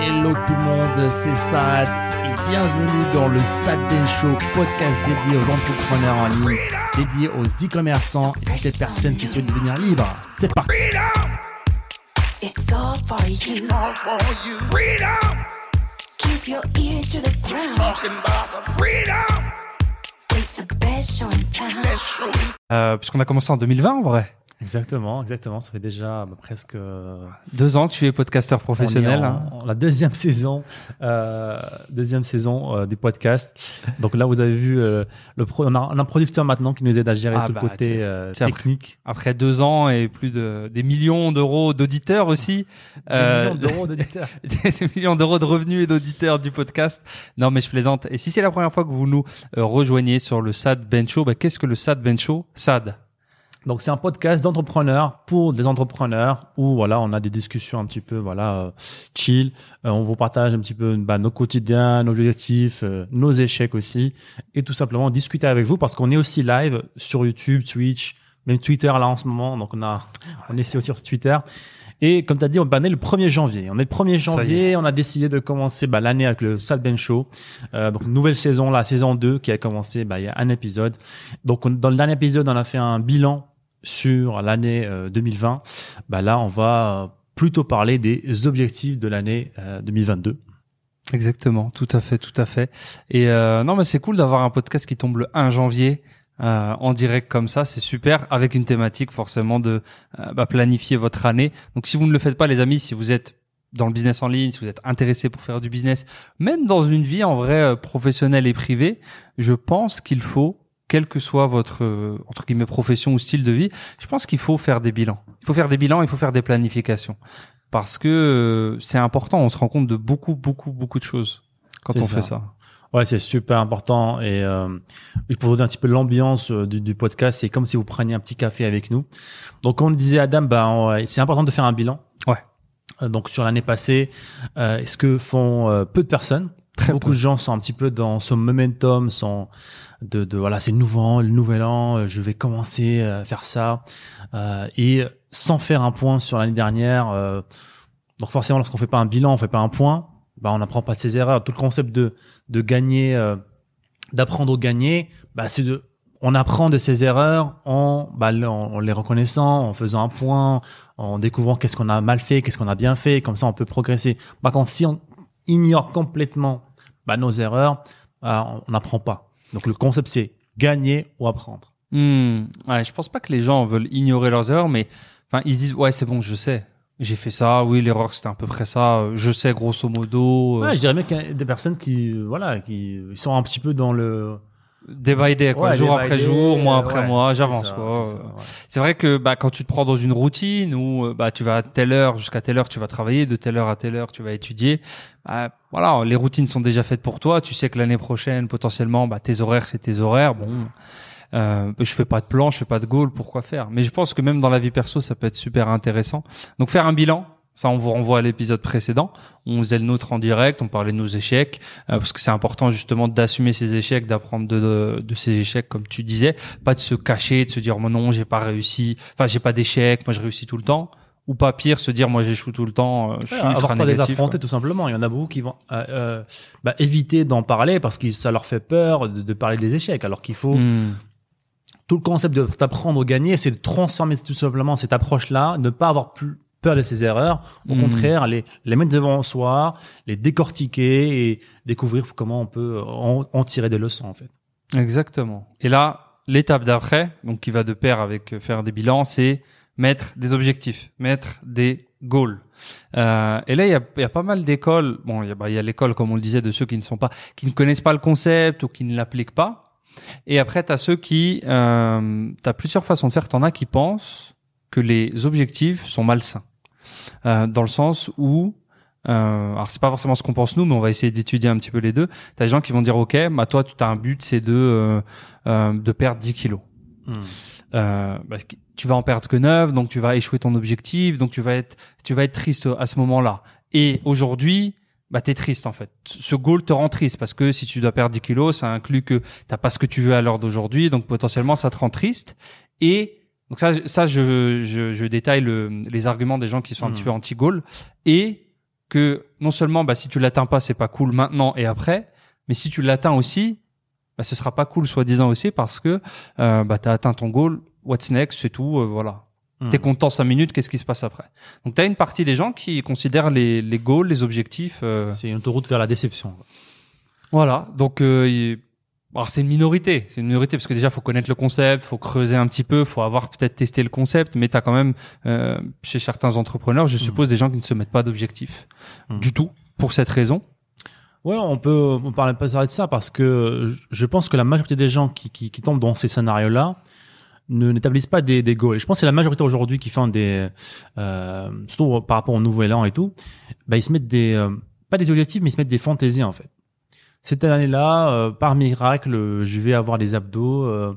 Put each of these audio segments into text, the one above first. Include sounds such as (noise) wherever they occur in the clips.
Hello tout le monde, c'est Sad et bienvenue dans le Sad Ben Show, podcast dédié aux entrepreneurs en ligne, dédié aux e-commerçants et toutes les personnes qui souhaitent devenir libres. C'est parti. It's all for you. all for you. Freedom, Keep your ears to the ground. talking about the freedom. It's the best show in town. Show. Euh, puisqu'on a commencé en 2020 en vrai. Exactement, exactement. Ça fait déjà bah, presque euh, Deux ans que tu es podcasteur professionnel. hein. en- en la deuxième (laughs) saison, euh, deuxième saison euh, du podcast. Donc là, vous avez vu, euh, le pro- on, a, on a un producteur maintenant qui nous aide à gérer Ah tout bah, le côté tiens. euh, technique. Après deux ans et plus de des millions d'euros d'auditeurs aussi. Des Euh, millions d'euros (laughs) d'auditeurs. des millions d'euros de revenus et d'auditeurs du podcast. Non, mais je plaisante. Et si c'est la première fois que vous nous euh, rejoignez sur le SAD Ben Show, bah, qu'est-ce que le SAD Ben Show? SAD. Donc c'est un podcast d'entrepreneurs pour des entrepreneurs où voilà on a des discussions un petit peu voilà euh, chill. Euh, on vous partage un petit peu bah, nos quotidiens, nos objectifs, euh, nos échecs aussi et tout simplement discuter avec vous parce qu'on est aussi live sur YouTube, Twitch, même Twitter là en ce moment. Donc on a on est aussi sur Twitter. Et comme tu as dit, on bah, on est le 1er janvier. On est le 1er y est. janvier, on a décidé de commencer bah, l'année avec le Sad Ben Show. Euh, donc nouvelle saison, la saison 2 qui a commencé bah, il y a un épisode. Donc on- dans le dernier épisode, on a fait un bilan sur l'année euh, 2020. Bah, là, on va euh, plutôt parler des objectifs de l'année euh, 2022. Exactement, tout à fait, tout à fait. Et euh, non, mais c'est cool d'avoir un podcast qui tombe le 1 janvier euh, en direct comme ça, c'est super, avec une thématique forcément de euh, bah, planifier votre année. Donc si vous ne le faites pas, les amis, si vous êtes dans le business en ligne, si vous êtes intéressé pour faire du business, même dans une vie en vrai euh, professionnelle et privée, je pense qu'il faut, quelle que soit votre euh, entre guillemets profession ou style de vie, je pense qu'il faut faire des bilans. Il faut faire des bilans, il faut faire des planifications parce que euh, c'est important. On se rend compte de beaucoup, beaucoup, beaucoup de choses quand on ça. fait ça. Ouais, c'est super important. Et, euh, pour vous donner un petit peu l'ambiance euh, du, du podcast, c'est comme si vous preniez un petit café avec nous. Donc, comme on disait Adam, bah, c'est important de faire un bilan. Ouais. Donc, sur l'année passée, euh, ce que font euh, peu de personnes? Très Beaucoup peu. de gens sont un petit peu dans ce momentum, sont de, de voilà, c'est le nouvel an, le nouvel an, euh, je vais commencer à faire ça, euh, et sans faire un point sur l'année dernière. euh, donc forcément, lorsqu'on fait pas un bilan, on fait pas un point, bah on n'apprend pas de ses erreurs. Tout le concept de de gagner, euh, d'apprendre au gagner, bah c'est de on apprend de ses erreurs en, bah, en les reconnaissant, en faisant un point, en découvrant qu'est-ce qu'on a mal fait, qu'est-ce qu'on a bien fait, comme ça on peut progresser. Par contre, si on ignore complètement bah, nos erreurs, bah, on n'apprend pas. Donc le concept c'est gagner ou apprendre. Hmm. Ouais, je pense pas que les gens veulent ignorer leurs erreurs, mais enfin ils se disent ouais c'est bon, je sais, j'ai fait ça, oui l'erreur c'était à peu près ça, euh, je sais grosso modo. euh, Ouais, je dirais même qu'il y a des personnes qui, euh, voilà, qui sont un petit peu dans le Day by day, quoi, Ouais, jour day après jour, mois après ouais, mois, j'avance quoi. c'est ouais. Vrai que bah, quand tu te prends dans une routine où bah, tu vas à telle heure jusqu'à telle heure tu vas travailler, de telle heure à telle heure tu vas étudier, bah, voilà, les routines sont déjà faites pour toi. Tu sais que l'année prochaine potentiellement bah, tes horaires c'est tes horaires. Bon, euh, je fais pas de plan, je fais pas de goal, pourquoi faire? Mais je pense que même dans la vie perso ça peut être super intéressant. Donc faire un bilan. Ça, on vous renvoie à l'épisode précédent. On faisait le nôtre en direct, on parlait de nos échecs, euh, parce que c'est important justement d'assumer ses échecs, d'apprendre de, de, ses échecs, comme tu disais, pas de se cacher, de se dire moi non, j'ai pas réussi, enfin j'ai pas d'échecs, moi je réussis tout le temps, ou pas pire, se dire moi j'échoue tout le temps, euh, je suis avoir pas les affronter quoi. tout simplement. Il y en a beaucoup qui vont euh, euh, bah, éviter d'en parler parce que ça leur fait peur de, de parler des échecs. Alors qu'il faut Hmm. tout le concept de t'apprendre au gagner, c'est de transformer tout simplement cette approche-là, ne pas avoir plus peur de ses erreurs. Au Mm. contraire, les, les mettre devant soi, les décortiquer et découvrir comment on peut en, en tirer des leçons en fait. Exactement. Et là, l'étape d'après, donc qui va de pair avec faire des bilans, c'est mettre des objectifs, mettre des goals. Euh, et là, il y a, y a pas mal d'écoles. Bon, il y a, bah, y a l'école, comme on le disait, de ceux qui ne sont pas, qui ne connaissent pas le concept ou qui ne l'appliquent pas. Et après, tu as ceux qui, euh, tu as plusieurs façons de faire. T'en as qui pensent que les objectifs sont malsains, euh, dans le sens où euh, alors c'est pas forcément ce qu'on pense nous, mais on va essayer d'étudier un petit peu les deux. T'as des gens qui vont dire ok, bah toi tu as un but, c'est de euh, euh, de perdre 10 kilos. Euh, parce que tu vas en perdre que 9, donc tu vas échouer ton objectif, donc tu vas être tu vas être triste à ce moment-là. Et aujourd'hui, bah t'es triste en fait. Ce goal te rend triste parce que si tu dois perdre 10 kilos, ça inclut que t'as pas ce que tu veux à l'heure d'aujourd'hui, donc potentiellement ça te rend triste. Et donc ça, ça je, je, je détaille le, les arguments des gens qui sont un Mhm. petit peu anti-goal. Et que non seulement bah, si tu l'atteins pas, c'est pas cool maintenant et après, mais si tu l'atteins aussi, bah, ce sera pas cool soi-disant aussi parce que euh, bah, tu as atteint ton goal, what's next, c'est tout, euh, voilà. Hmm. T'es content cinq minutes, qu'est-ce qui se passe après? Donc tu as une partie des gens qui considèrent les, les goals, les objectifs. euh, C'est une autoroute vers la déception. voilà, donc euh, alors c'est une minorité, c'est une minorité parce que déjà faut connaître le concept, faut creuser un petit peu, faut avoir peut-être testé le concept, mais t'as quand même euh, chez certains entrepreneurs, je suppose, des gens qui ne se mettent pas d'objectifs Mhm. du tout pour cette raison. Ouais, on peut on parle pas de ça parce que je- je pense que la majorité des gens qui, qui, qui tombent dans ces scénarios-là ne n'établissent pas des, des goals. Et je pense que c'est la majorité aujourd'hui qui font des, euh, surtout par rapport au nouvel an et tout, bah, ils se mettent des, euh, pas des objectifs, mais ils se mettent des fantaisies en fait. Cette année-là, euh, par miracle, je vais avoir des abdos. euh,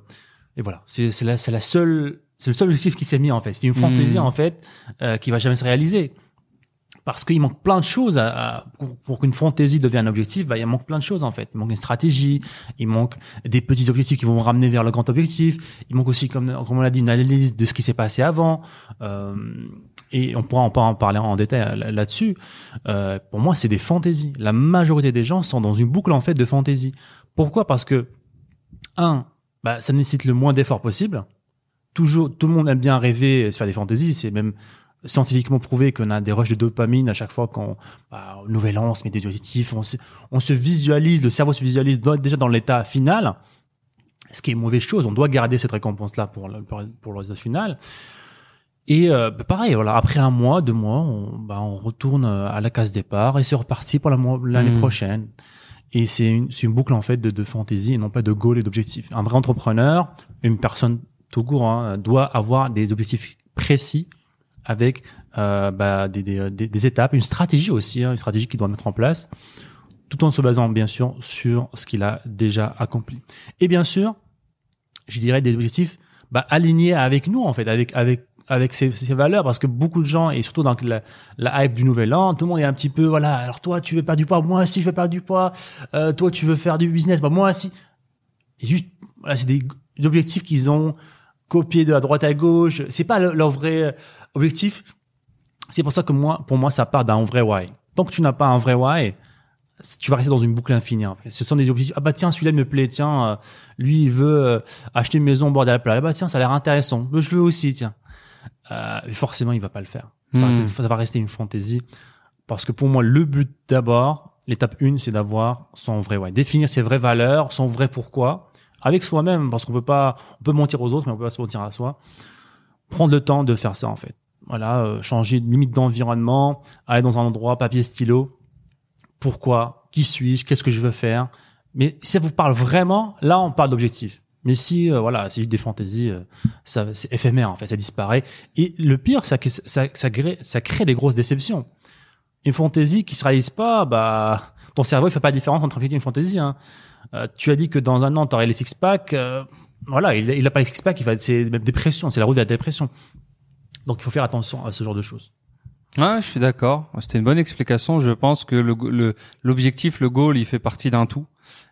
et voilà, c'est c'est la, c'est la seule, c'est le seul objectif qui s'est mis en fait. C'est une fantaisie Mhm. en fait euh, qui va jamais se réaliser. Parce qu'il manque plein de choses à, à- pour, qu'une fantaisie devienne un objectif. Bah, il manque plein de choses en fait. Il manque une stratégie, il manque des petits objectifs qui vont me ramener vers le grand objectif. Il manque aussi, comme, on l'a dit, une analyse de ce qui s'est passé avant. Euh, et on pourra, en parler en détail là- là-dessus. Euh, pour moi, c'est des fantaisies. La majorité des gens sont dans une boucle en fait de fantaisie. Pourquoi? Parce que un, bah, ça nécessite le moins d'efforts possible. Toujours, tout le monde aime bien rêver, se faire des fantaisies. C'est même scientifiquement prouvé qu'on a des rushs de dopamine à chaque fois qu'on, bah, nouvel an, on se met des objectifs, on se, on se visualise, le cerveau se visualise dans- déjà dans l'état final. Ce qui est une mauvaise chose. On doit garder cette récompense-là pour le, pour, pour le résultat final. Et euh, bah, pareil, voilà, après un mois, deux mois, on, bah, on retourne euh, à la case départ et c'est reparti pour la l'année Mhm. prochaine. Et c'est une, une boucle en fait de, de fantaisie et non pas de goal et d'objectifs. Un vrai entrepreneur, une personne tout court, hein, doit avoir des objectifs précis avec euh, bah, des, des, des, des étapes, une stratégie aussi, hein, une stratégie qu'il doit mettre en place, tout en se basant bien sûr sur ce qu'il a déjà accompli. Et bien sûr, je dirais des objectifs bah, alignés avec nous en fait, avec avec avec ces valeurs, parce que beaucoup de gens et surtout dans la, la hype du nouvel an, tout le monde est un petit peu voilà. Alors toi, tu veux perdre du poids, moi aussi je veux perdre du poids. Euh, toi, tu veux faire du business, bah moi aussi. Et juste, voilà, c'est des objectifs qu'ils ont copiés de la droite à gauche. C'est pas le- leur vrai objectif. C'est pour ça que moi, pour moi, ça part d'un vrai why. Tant que tu n'as pas un vrai why, tu vas rester dans une boucle infinie. En fait. Ce sont des objectifs. Ah bah tiens, celui-là me plaît. Tiens, euh, lui, il veut euh, acheter une maison au bord de la plage. Ah bah tiens, ça a l'air intéressant. Je veux aussi, tiens. Euh, forcément, il va pas le faire. Ça, Hmm. ça va rester une fantaisie. Parce que pour moi, le but d'abord, l'étape 1, c'est d'avoir son vrai why. Définir ses vraies valeurs, son vrai pourquoi, avec soi-même, parce qu'on peut pas, on peut mentir aux autres, mais on peut pas se mentir à soi. Prendre le temps de faire ça, en fait. Voilà, euh, changer de limite d'environnement, aller dans un endroit, papier, stylo. Pourquoi? Qui suis-je? Qu'est-ce que je veux faire? Mais si ça vous parle vraiment, là, on parle d'objectif. Mais si, euh, voilà, c'est juste des fantaisies, euh, ça, c'est éphémère, en fait, ça disparaît. Et le pire, ça, ça, ça, crée, ça crée des grosses déceptions. Une fantaisie qui se réalise pas, bah, ton cerveau, il fait pas la différence entre un et une fantaisie, hein. Euh, tu as dit que dans un an, tu aurais les six-packs, euh, voilà, il, il a pas les six-packs, c'est même dépression, c'est la route de la dépression. Donc, il faut faire attention à ce genre de choses. Ouais, je suis d'accord. C'était une bonne explication. Je pense que le le- l'objectif, le, goal, il fait partie d'un tout.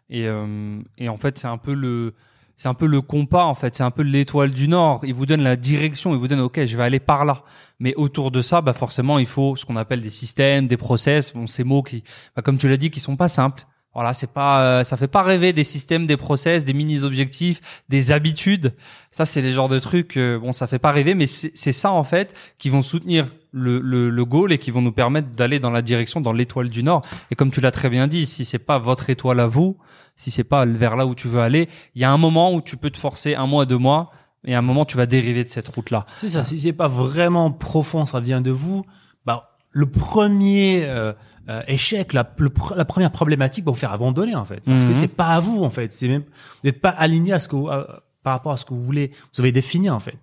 Et euh, et en fait, c'est un peu le c'est un peu le compas en fait, c'est un peu l'étoile du nord. Il vous donne la direction, il vous donne OK, je vais aller par là. Mais autour de ça, bah forcément, il faut ce qu'on appelle des systèmes, des process, bon ces mots qui bah, comme tu l'as dit qui sont pas simples. Voilà, c'est pas euh, ça fait pas rêver des systèmes, des process, des mini objectifs, des habitudes. Ça c'est les genres de trucs euh, bon, ça fait pas rêver mais c'est ça en fait qui vont soutenir le, le, le goal et qui vont nous permettre d'aller dans la direction dans l'étoile du nord. Et comme tu l'as très bien dit, si c'est pas votre étoile à vous, si c'est pas vers là où tu veux aller, il y a un moment où tu peux te forcer un mois, deux mois, et à un moment tu vas dériver de cette route-là. C'est ça. Si c'est pas vraiment profond, ça vient de vous. Bah, le premier euh, euh, échec, la, le la première problématique va vous faire abandonner en fait, parce Mhm. que c'est pas à vous en fait. C'est même vous n'êtes pas aligné à ce que vous- à- par rapport à ce que vous voulez. Vous avez défini en fait.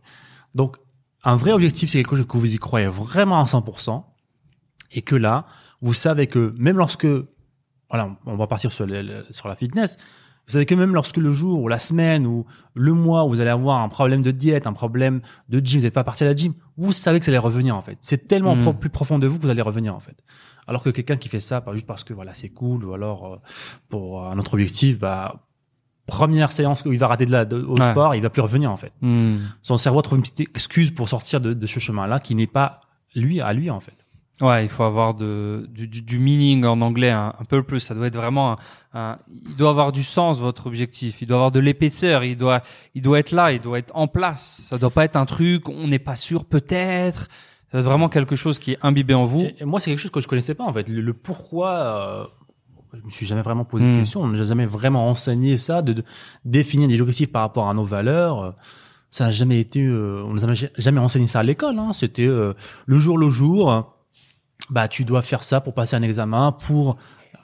Donc, un vrai objectif, c'est quelque chose que vous y croyez vraiment à 100%, et que là, vous savez que même lorsque, voilà, on va partir sur, le- sur la fitness. Vous savez que même lorsque le jour ou la semaine ou le mois où vous allez avoir un problème de diète, un problème de gym, vous n'êtes pas parti à la gym, vous savez que ça allait revenir en fait. C'est tellement Mm. pro- plus profond de vous que vous allez revenir en fait. Alors que quelqu'un qui fait ça pas juste parce que voilà c'est cool ou alors euh, pour un autre objectif, bah première séance où il va rater de la de- au Ouais. sport, il va plus revenir en fait. Hmm. Son cerveau trouve une petite excuse pour sortir de, de ce chemin-là qui n'est pas lui à lui en fait. Ouais, il faut avoir de, du, du, du meaning en anglais un, un peu plus. Ça doit être vraiment un, un- il doit avoir du sens votre objectif. Il doit avoir de l'épaisseur. Il doit, il doit être là. Il doit être en place. Ça doit pas être un truc. On n'est pas sûr peut-être. Ça doit être vraiment quelque chose qui est imbibé en vous. Et, et moi, c'est quelque chose que je connaissais pas en fait. Le, le pourquoi, euh, je me suis jamais vraiment posé Hmm. de question. On n'a jamais vraiment enseigné ça, de, de définir des objectifs par rapport à nos valeurs. Ça n'a jamais été, euh, on nous a jamais enseigné ça à l'école. Hein. C'était euh, le jour le jour. Bah, tu dois faire ça pour passer un examen, pour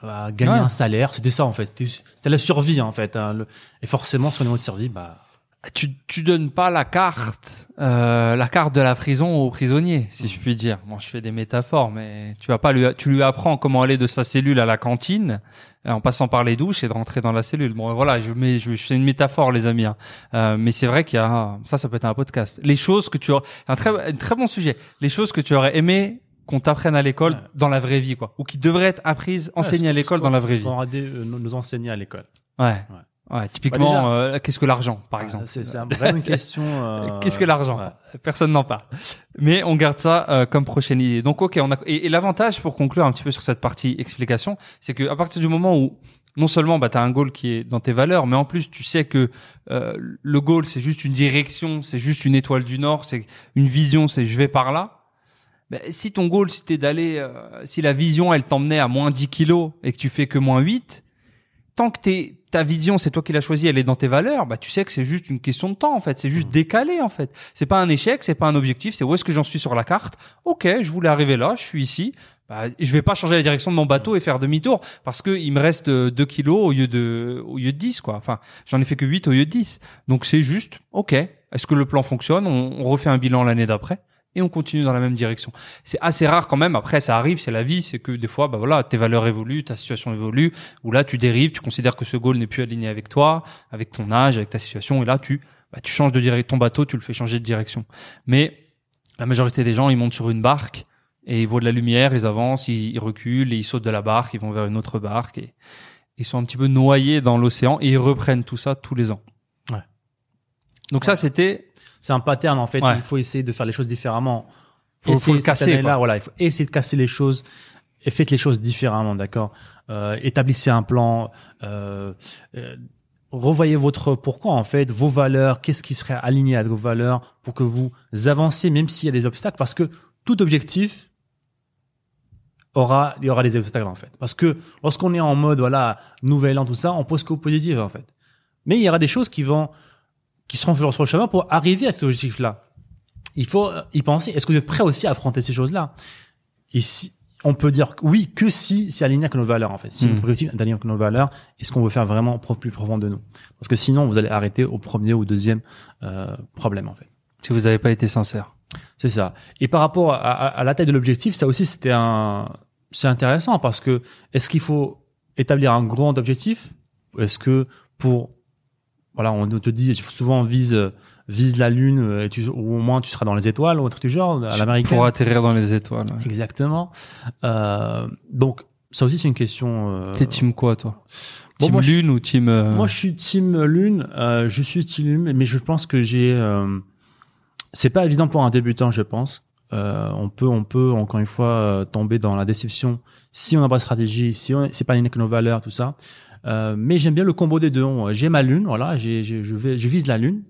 euh, gagner Ouais. un salaire. C'était ça en fait. C'était la survie en fait. hein. Le- Et forcément, sur le niveau de survie, bah. Tu, tu donnes pas la carte, euh, la carte de la prison au prisonnier, si je puis dire. Moi, je fais des métaphores, mais tu vas pas lui, tu lui apprends comment aller de sa cellule à la cantine, en passant par les douches et de rentrer dans la cellule. Bon, voilà, je mets, je, je fais une métaphore, les amis. hein. Euh, mais c'est vrai qu'il y a, ça, ça peut être un podcast. Les choses que tu aurais, un très, un très bon sujet. Les choses que tu aurais aimé qu'on t'apprenne à l'école Ouais. dans la vraie vie, quoi, ou qui devraient être apprises, enseignées Ouais, à l'école dans la vraie vie. dû, euh, nous, enseigner à l'école. Ouais. Ouais. typiquement, déjà- euh, qu'est-ce que l'argent, par Ah, exemple C'est une (laughs) question. euh, Qu'est-ce que l'argent. Personne n'en parle. Mais on garde ça euh, comme prochaine idée. Donc ok, on a et, et l'avantage pour conclure un petit peu sur cette partie explication, c'est que à partir du moment où non seulement bah tu as un goal qui est dans tes valeurs, mais en plus tu sais que euh, le goal c'est juste une direction, c'est juste une étoile du nord, c'est une vision, c'est je vais par là. Ben, si ton goal c'était d'aller euh, si la vision elle t'emmenait à moins 10 kilos et que tu fais que moins 8, tant que t'es ta vision, c'est toi qui l'as choisie, elle est dans tes valeurs, bah tu sais que c'est juste une question de temps en fait, c'est juste décalé en fait. C'est pas un échec, c'est pas un objectif, c'est où est-ce que j'en suis sur la carte. OK, je voulais arriver là, je suis ici. Bah, je vais pas changer la direction de mon bateau et faire demi-tour parce que il me reste 2 kilos au lieu de au lieu de 10 quoi. Enfin, j'en ai fait que 8 au lieu de 10. Donc c'est juste OK, est-ce que le plan fonctionne? On, on refait un bilan l'année d'après et on continue dans la même direction. C'est assez rare quand même. Après, ça arrive, c'est la vie, c'est que des fois, bah voilà, tes valeurs évoluent, ta situation évolue, ou là, tu dérives, tu considères que ce goal n'est plus aligné avec toi, avec ton âge, avec ta situation, et là, tu, bah, tu changes de direction, ton bateau, tu le fais changer de direction. Mais la majorité des gens, ils montent sur une barque et ils voient de la lumière, ils avancent, ils, ils reculent et ils sautent de la barque, ils vont vers une autre barque et ils sont un petit peu noyés dans l'océan et ils reprennent tout ça tous les ans. Donc ça, c'était C'est un pattern en fait. Ouais. Il faut essayer de faire les choses différemment. Faut- faut le casser, quoi. voilà, il faut essayer de casser les choses et faites les choses différemment, d'accord. Euh, établissez un plan. Euh, euh, revoyez votre pourquoi en fait, vos valeurs, qu'est-ce qui serait aligné avec vos valeurs pour que vous avancez même s'il y a des obstacles, parce que tout objectif aura, il y aura des obstacles en fait. Parce que lorsqu'on est en mode voilà nouvel an tout ça, on pose qu'au positif en fait. Mais il y aura des choses qui vont qui seront sur le chemin pour arriver à cet objectif-là. Il faut y penser. Est-ce que vous êtes prêt aussi à affronter ces choses-là? Et si on peut dire oui que si c'est aligné avec nos valeurs en fait. Si Mm. notre objectif est aligné avec nos valeurs, est-ce qu'on veut faire vraiment plus profond de nous? Parce que sinon vous allez arrêter au premier ou deuxième euh, problème en fait. si vous n'avez pas été sincère. C'est ça. Et par rapport à, à- à la taille de l'objectif, ça aussi c'était un, c'est intéressant parce que est-ce qu'il faut établir un grand objectif? Ou est-ce que pour, voilà, on te dit souvent vise vise la lune euh, et tu, ou au moins tu seras dans les étoiles ou un truc du genre à l'américaine. Pour atterrir dans les étoiles. ouais. Exactement. Euh, donc ça aussi c'est une question. Euh, T'es team quoi, toi? Bon, Team moi, je- Lune ou team... euh, Moi, je suis team lune. Euh, je suis team lune, mais je pense que j'ai. Euh, c'est pas évident pour un débutant, je pense. Euh, on peut, on peut encore une fois euh, tomber dans la déception si on n'a pas de stratégie, si on c'est pas aligné avec nos valeurs, tout ça. Euh, mais j'aime bien le combo des deux. J'ai ma lune, voilà. J'ai, j'ai- je vais, je vise la lune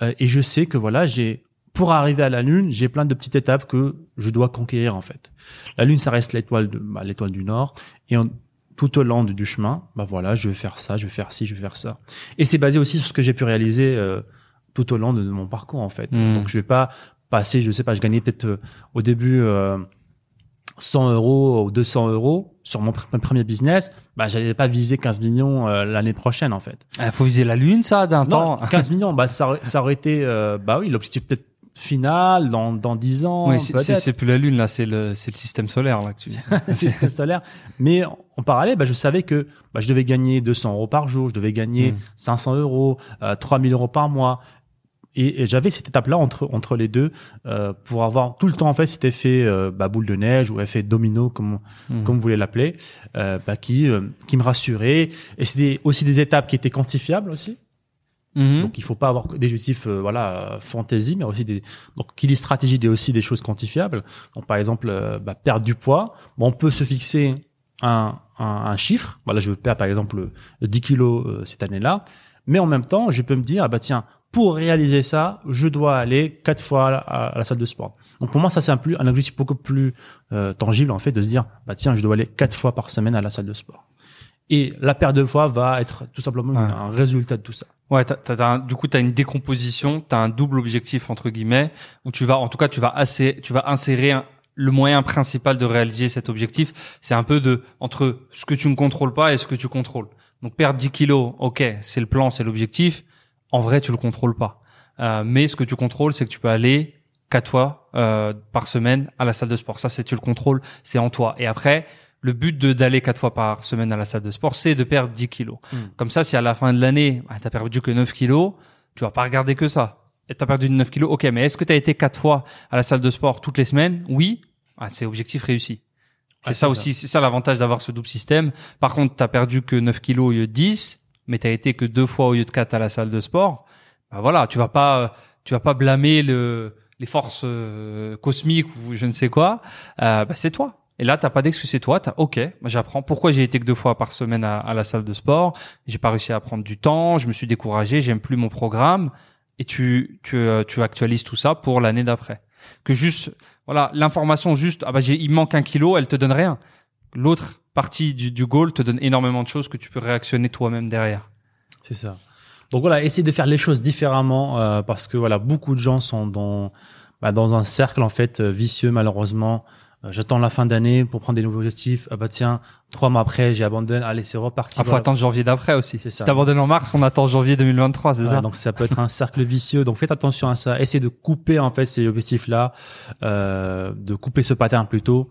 Euh, et je sais que voilà, j'ai pour arriver à la lune, j'ai plein de petites étapes que je dois conquérir en fait. La lune, ça reste l'étoile de bah, l'étoile du nord et on- tout au long du chemin, bah voilà, je vais faire ça, je vais faire ci, je vais faire ça. Et c'est basé aussi sur ce que j'ai pu réaliser euh, tout au long de, de mon parcours en fait. Mm. Donc je vais pas passer, je sais pas, je gagnais peut-être euh, au début euh, 100 euros ou 200 euros sur mon pr- mon premier business, bah j'allais pas viser 15 millions euh, l'année prochaine en fait. ah, faut viser la Lune, ça, d'un temps 15 (laughs) millions, bah ça, aurait- ça aurait été, euh, bah oui, l'objectif peut-être final dans dans 10 ans, Oui, c'est- plus la Lune, là, c'est le, c'est le système solaire, là, (laughs) dis. système solaire. Mais en- parallèle, bah, je savais que bah, je devais gagner 200 euros par jour, je devais gagner Mm. 500 euros, euh, 3000 euros par mois. Et, et j'avais cette étape-là entre entre les deux euh, pour avoir tout le temps en fait cet effet euh, bah, boule de neige ou effet domino comme Mm. comme vous voulez l'appeler, euh, bah, qui euh, qui me rassurait. Et c'était aussi des étapes qui étaient quantifiables aussi. Mhm. Donc, il faut pas avoir des objectifs, euh, voilà, euh, fantasy, mais aussi des. Donc, qui dit stratégie, dit aussi des choses quantifiables. Donc, par exemple, bah, perdre du poids. Bon, on peut se fixer un, un, un chiffre. Voilà, je veux perdre, par exemple, euh, 10 kilos euh, cette année-là. Mais en même temps, je peux me dire, ah bah tiens, pour réaliser ça, je dois aller quatre fois à la, à la salle de sport. Donc pour moi, ça c'est un, plus, un objectif beaucoup plus euh, tangible en fait de se dire, bah tiens, je dois aller quatre fois par semaine à la salle de sport. Et la perte de poids va être tout simplement Ouais. un résultat de tout ça. Ouais, t'as, t'as, t'as un- du coup, tu as une décomposition, tu as un double objectif, entre guillemets, où tu vas, en tout cas, tu vas, assez, tu vas insérer un- le moyen principal de réaliser cet objectif. C'est un peu de entre ce que tu ne contrôles pas et ce que tu contrôles. Donc, perdre 10 kilos, ok, c'est le plan, c'est l'objectif. En vrai, tu le contrôles pas. Euh, mais ce que tu contrôles, c'est que tu peux aller quatre fois euh, par semaine à la salle de sport. Ça, c'est tu le contrôles, c'est en toi. Et après, le but de d'aller quatre fois par semaine à la salle de sport, c'est de perdre 10 kilos. Mm. Comme ça, si à la fin de l'année, bah, t'as perdu que 9 kilos, tu vas pas regarder que ça. Et t'as perdu 9 kilos, ok, mais est-ce que t'as été quatre fois à la salle de sport toutes les semaines? Oui. Ah, c'est objectif réussi. C'est ça aussi, c'est ça l'avantage d'avoir ce double système. Par contre, t'as perdu que 9 kilos au lieu de 10, mais t'as été que deux fois au lieu de quatre à la salle de sport. Bah voilà, tu vas pas, tu vas pas blâmer le, les forces euh, cosmiques ou je ne sais quoi. Euh, bah c'est toi. Et là, t'as pas d'excuse, c'est toi. T'as ok, j'apprends. Pourquoi j'ai été que deux fois par semaine à, la salle de sport? J'ai pas réussi à prendre du temps. Je me suis découragé. J'aime plus mon programme. Et tu, tu, euh, tu actualises tout ça pour l'année d'après. Que juste, voilà, l'information juste, ah bah il manque un kilo, elle te donne rien. L'autre partie du, du goal te donne énormément de choses que tu peux réactionner toi-même derrière. C'est ça. Donc voilà, essayer de faire les choses différemment euh, parce que voilà, beaucoup de gens sont dans bah, dans un cercle en fait euh, vicieux malheureusement. Euh, J'attends la fin d'année pour prendre des nouveaux objectifs. Ah bah tiens, trois mois après, j'ai abandonné. Allez, c'est reparti. Ah, faut Voilà. attendre janvier d'après aussi. C'est Si ça. t'abandonnes en mars, on attend janvier 2023, c'est Ouais, ça donc ça peut être un cercle vicieux. Donc faites attention à ça. Essayez de couper en fait ces objectifs-là, euh, de couper ce pattern plutôt.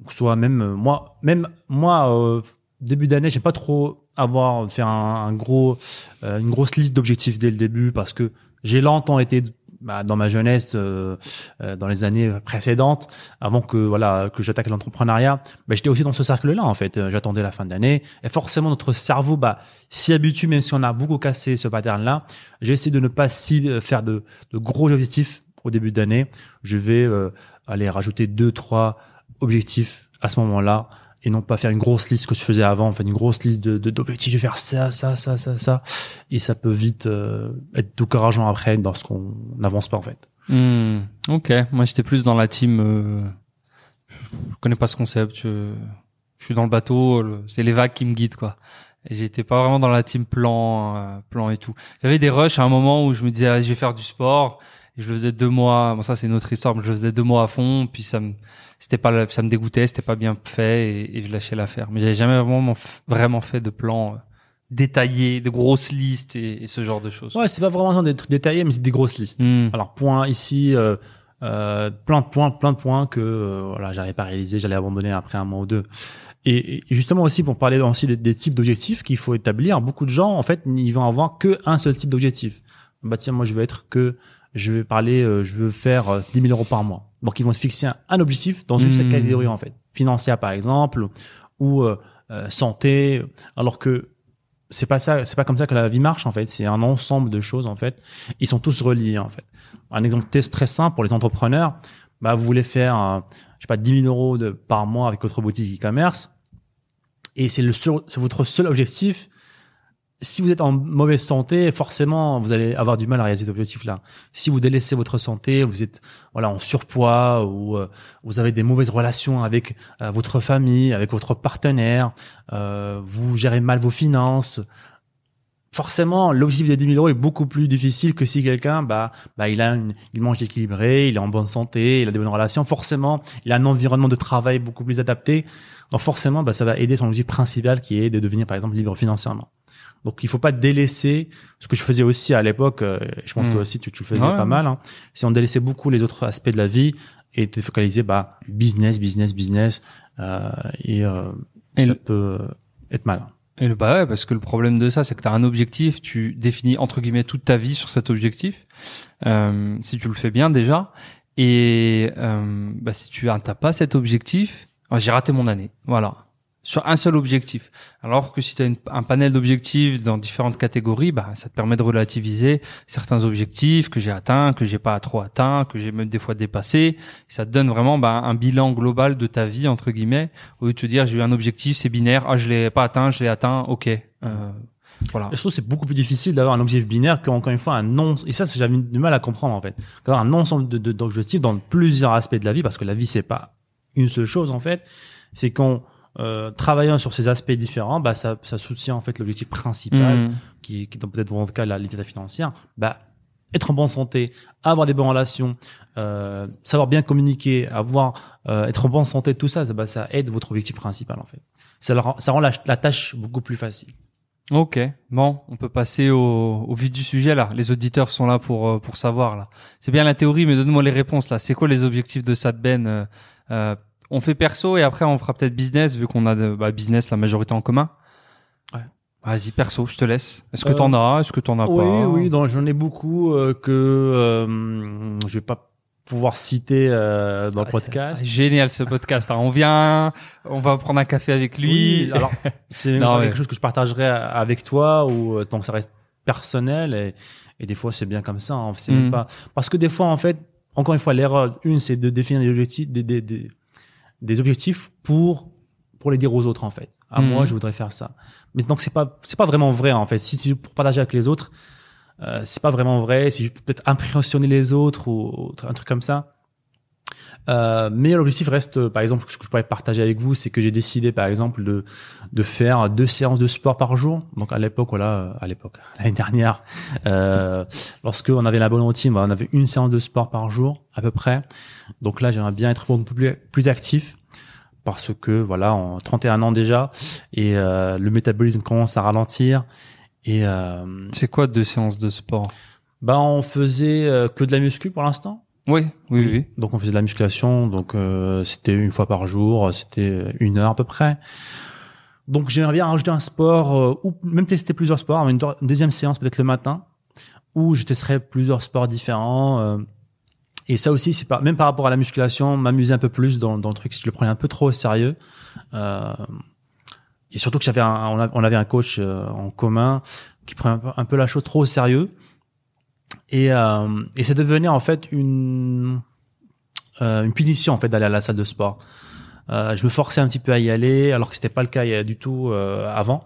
Donc, Soit même euh, moi, même moi euh, début d'année, j'ai pas trop avoir fait un, gros, euh, une grosse liste d'objectifs dès le début parce que j'ai longtemps été bah, dans ma jeunesse, euh, euh, dans les années précédentes, avant que voilà que j'attaque l'entrepreneuriat, bah, j'étais aussi dans ce cercle-là en fait. Euh, J'attendais la fin d'année et forcément notre cerveau bah s'y habitue même si on a beaucoup cassé ce pattern-là. J'ai essayé de ne pas si faire de, de gros objectifs au début d'année. Je vais aller rajouter deux trois objectifs à ce moment-là et non pas faire une grosse liste que je faisais avant, faire une grosse liste de de- d'objectifs, je vais faire ça, ça, ça, ça, ça, et ça peut vite euh, être décourageant après lorsqu'on n'avance pas en fait. Hmm, ok, moi j'étais plus dans la team. Euh, je connais pas ce concept. Je, je suis dans le bateau, c'est les vagues qui me guident quoi. J'étais pas vraiment dans la team plan, euh, plan et tout. J'avais des rushs à un moment où je me disais ah, je vais faire du sport. Et je le faisais deux mois. Bon ça c'est une autre histoire, mais je le faisais deux mois à fond. Puis ça me, c'était pas, ça me dégoûtait, c'était pas bien fait et, et je lâchais l'affaire. Mais j'avais jamais vraiment, vraiment fait de plan euh, détaillé, de grosses listes et, et ce genre de choses. Ouais, c'est pas vraiment des trucs détaillés, mais c'est des grosses listes. Hmm. Alors point ici, euh, euh, plein de points, plein de points que euh, voilà, j'arrivais pas réaliser, j'allais abandonner après un mois ou deux. Et, et justement aussi pour parler aussi des, des types d'objectifs qu'il faut établir, beaucoup de gens en fait ils vont avoir que un seul type d'objectif. Bah tiens, moi je veux être que je vais parler, euh, je veux faire euh, 10 000 euros par mois. Donc ils vont se fixer un, un objectif dans une Mmh. seule catégorie en fait, financière par exemple ou euh, euh, santé, alors que c'est pas ça, c'est pas comme ça que la vie marche en fait. C'est un ensemble de choses en fait. Ils sont tous reliés en fait. Un exemple test très simple pour les entrepreneurs. Bah, vous voulez faire, euh, je sais pas, 10 000 euros de, par mois avec votre boutique e-commerce. Et c'est le seul, c'est votre seul objectif. Si vous êtes en mauvaise santé, forcément, vous allez avoir du mal à réaliser cet objectif-là. Si vous délaissez votre santé, vous êtes, voilà, en surpoids ou euh, vous avez des mauvaises relations avec euh, votre famille, avec votre partenaire, euh, vous gérez mal vos finances, forcément, l'objectif des 10 000 euros est beaucoup plus difficile que si quelqu'un, bah, bah, il a une, il mange équilibré, il est en bonne santé, il a des bonnes relations. Forcément, il a un environnement de travail beaucoup plus adapté. Donc forcément, bah, ça va aider son objectif principal qui est de devenir, par exemple, libre financièrement. Donc, il faut pas délaisser ce que je faisais aussi à l'époque. euh, je pense que Mm. toi aussi, tu, tu le faisais Ouais. pas mal. Hein, si on délaissait beaucoup les autres aspects de la vie et te focaliser, bah, business, business, business, euh, et, euh, Et ça le- peut euh, être mal. Et le, bah ouais, parce que le problème de ça, c'est que tu as un objectif, tu définis entre guillemets toute ta vie sur cet objectif, euh, si tu le fais bien déjà. Et bah, si tu n'as pas cet objectif, j'ai raté mon année, voilà. Sur un seul objectif. Alors que si tu as un panel d'objectifs dans différentes catégories, bah, ça te permet de relativiser certains objectifs que j'ai atteints, que j'ai pas trop atteints, que j'ai même des fois dépassés. Ça te donne vraiment bah, un bilan global de ta vie entre guillemets. Au lieu de te dire j'ai eu un objectif, c'est binaire, ah je l'ai pas atteint, je l'ai atteint, ok. Euh, voilà. Je trouve c'est beaucoup plus difficile d'avoir un objectif binaire qu'encore une fois un non. Et ça, j'avais du mal à comprendre en fait. D'avoir un ensemble de, de- d'objectifs dans plusieurs aspects de la vie, parce que la vie c'est pas une seule chose en fait. C'est qu'en euh, travaillant sur ces aspects différents, bah ça, ça soutient en fait l'objectif principal, qui, qui est peut-être dans votre cas la liberté financière. Bah être en bonne santé, avoir des bonnes relations, euh, savoir bien communiquer, avoir euh, être en bonne santé, tout ça, ça, bah, ça aide votre objectif principal en fait. Ça, le rend- ça rend la, la tâche beaucoup plus facile. Ok, bon, on peut passer au, au vif du sujet là. Les auditeurs sont là pour euh, pour savoir là. C'est bien la théorie, mais donne-moi les réponses là. C'est quoi les objectifs de Sadben euh, euh, On fait perso et après on fera peut-être business vu qu'on a de, bah, business la majorité en commun. Ouais. Vas-y perso, je te laisse. Est-ce que Euh, t'en as? Est-ce que t'en as oui, pas? oui, donc j'en ai beaucoup euh, que euh, je vais pas pouvoir citer euh, dans le Ah, podcast. c'est Génial ce podcast. hein. On vient, on va prendre un café avec lui. Oui, alors c'est (laughs) ouais. quelque chose que je partagerai avec toi ou euh, tant que ça reste personnel et, et des fois c'est bien comme ça. hein. C'est même pas parce que des fois en fait, encore une fois, l'erreur une c'est de définir des objectifs, des, des, des, des objectifs pour pour les dire aux autres en fait. À Mhm. moi, je voudrais faire ça. Mais donc c'est pas c'est pas vraiment vrai en fait. Si c'est pour partager avec les autres, euh, c'est pas vraiment vrai. C'est juste peut-être impressionner les autres ou, ou un truc comme ça. Euh, mais l'objectif reste, par exemple, ce que je pourrais partager avec vous, c'est que j'ai décidé, par exemple, de de faire deux séances de sport par jour. Donc à l'époque, voilà, à l'époque, (laughs) l'année dernière, euh, lorsque on avait la bonne routine, on avait une séance de sport par jour à peu près. Donc là, j'aimerais bien être beaucoup plus plus actif parce que voilà, en 31 ans déjà, et euh, le métabolisme commence à ralentir. Et euh, C'est quoi deux séances de sport? Bah on faisait euh, que de la muscu pour l'instant. Oui, oui, oui. Donc on faisait de la musculation, donc euh, c'était une fois par jour, c'était une heure à peu près. Donc j'aimerais bien rajouter un sport euh, ou même tester plusieurs sports, une, une deuxième séance peut-être le matin où je testerai plusieurs sports différents. Et ça aussi, c'est pas même par rapport à la musculation, m'amuser un peu plus dans, dans le truc si je le prenais un peu trop au sérieux. Euh, et surtout que j'avais un, on, avait un coach euh, en commun qui prenait un peu, la chose trop au sérieux. Et, euh, et ça devenait en fait une euh, une punition en fait d'aller à la salle de sport. Euh, je me forçais un petit peu à y aller alors que c'était pas le cas euh, du tout euh, avant.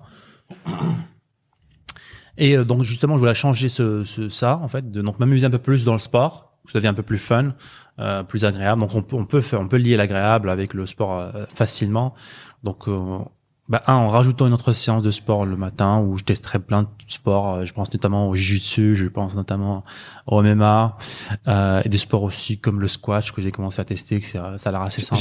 Et donc justement, je voulais changer ce, ce ça en fait, de donc m'amuser un peu plus dans le sport, ça devient un peu plus fun, euh, plus agréable. Donc on peut on peut faire on peut lier l'agréable avec le sport euh, facilement. Donc euh, bah, un en rajoutant une autre séance de sport le matin où je testerai plein de sports. euh, Je pense notamment au jiu-jitsu, je pense notamment au MMA euh, et des sports aussi comme le squash que j'ai commencé à tester, que ça a l'air assez sympa.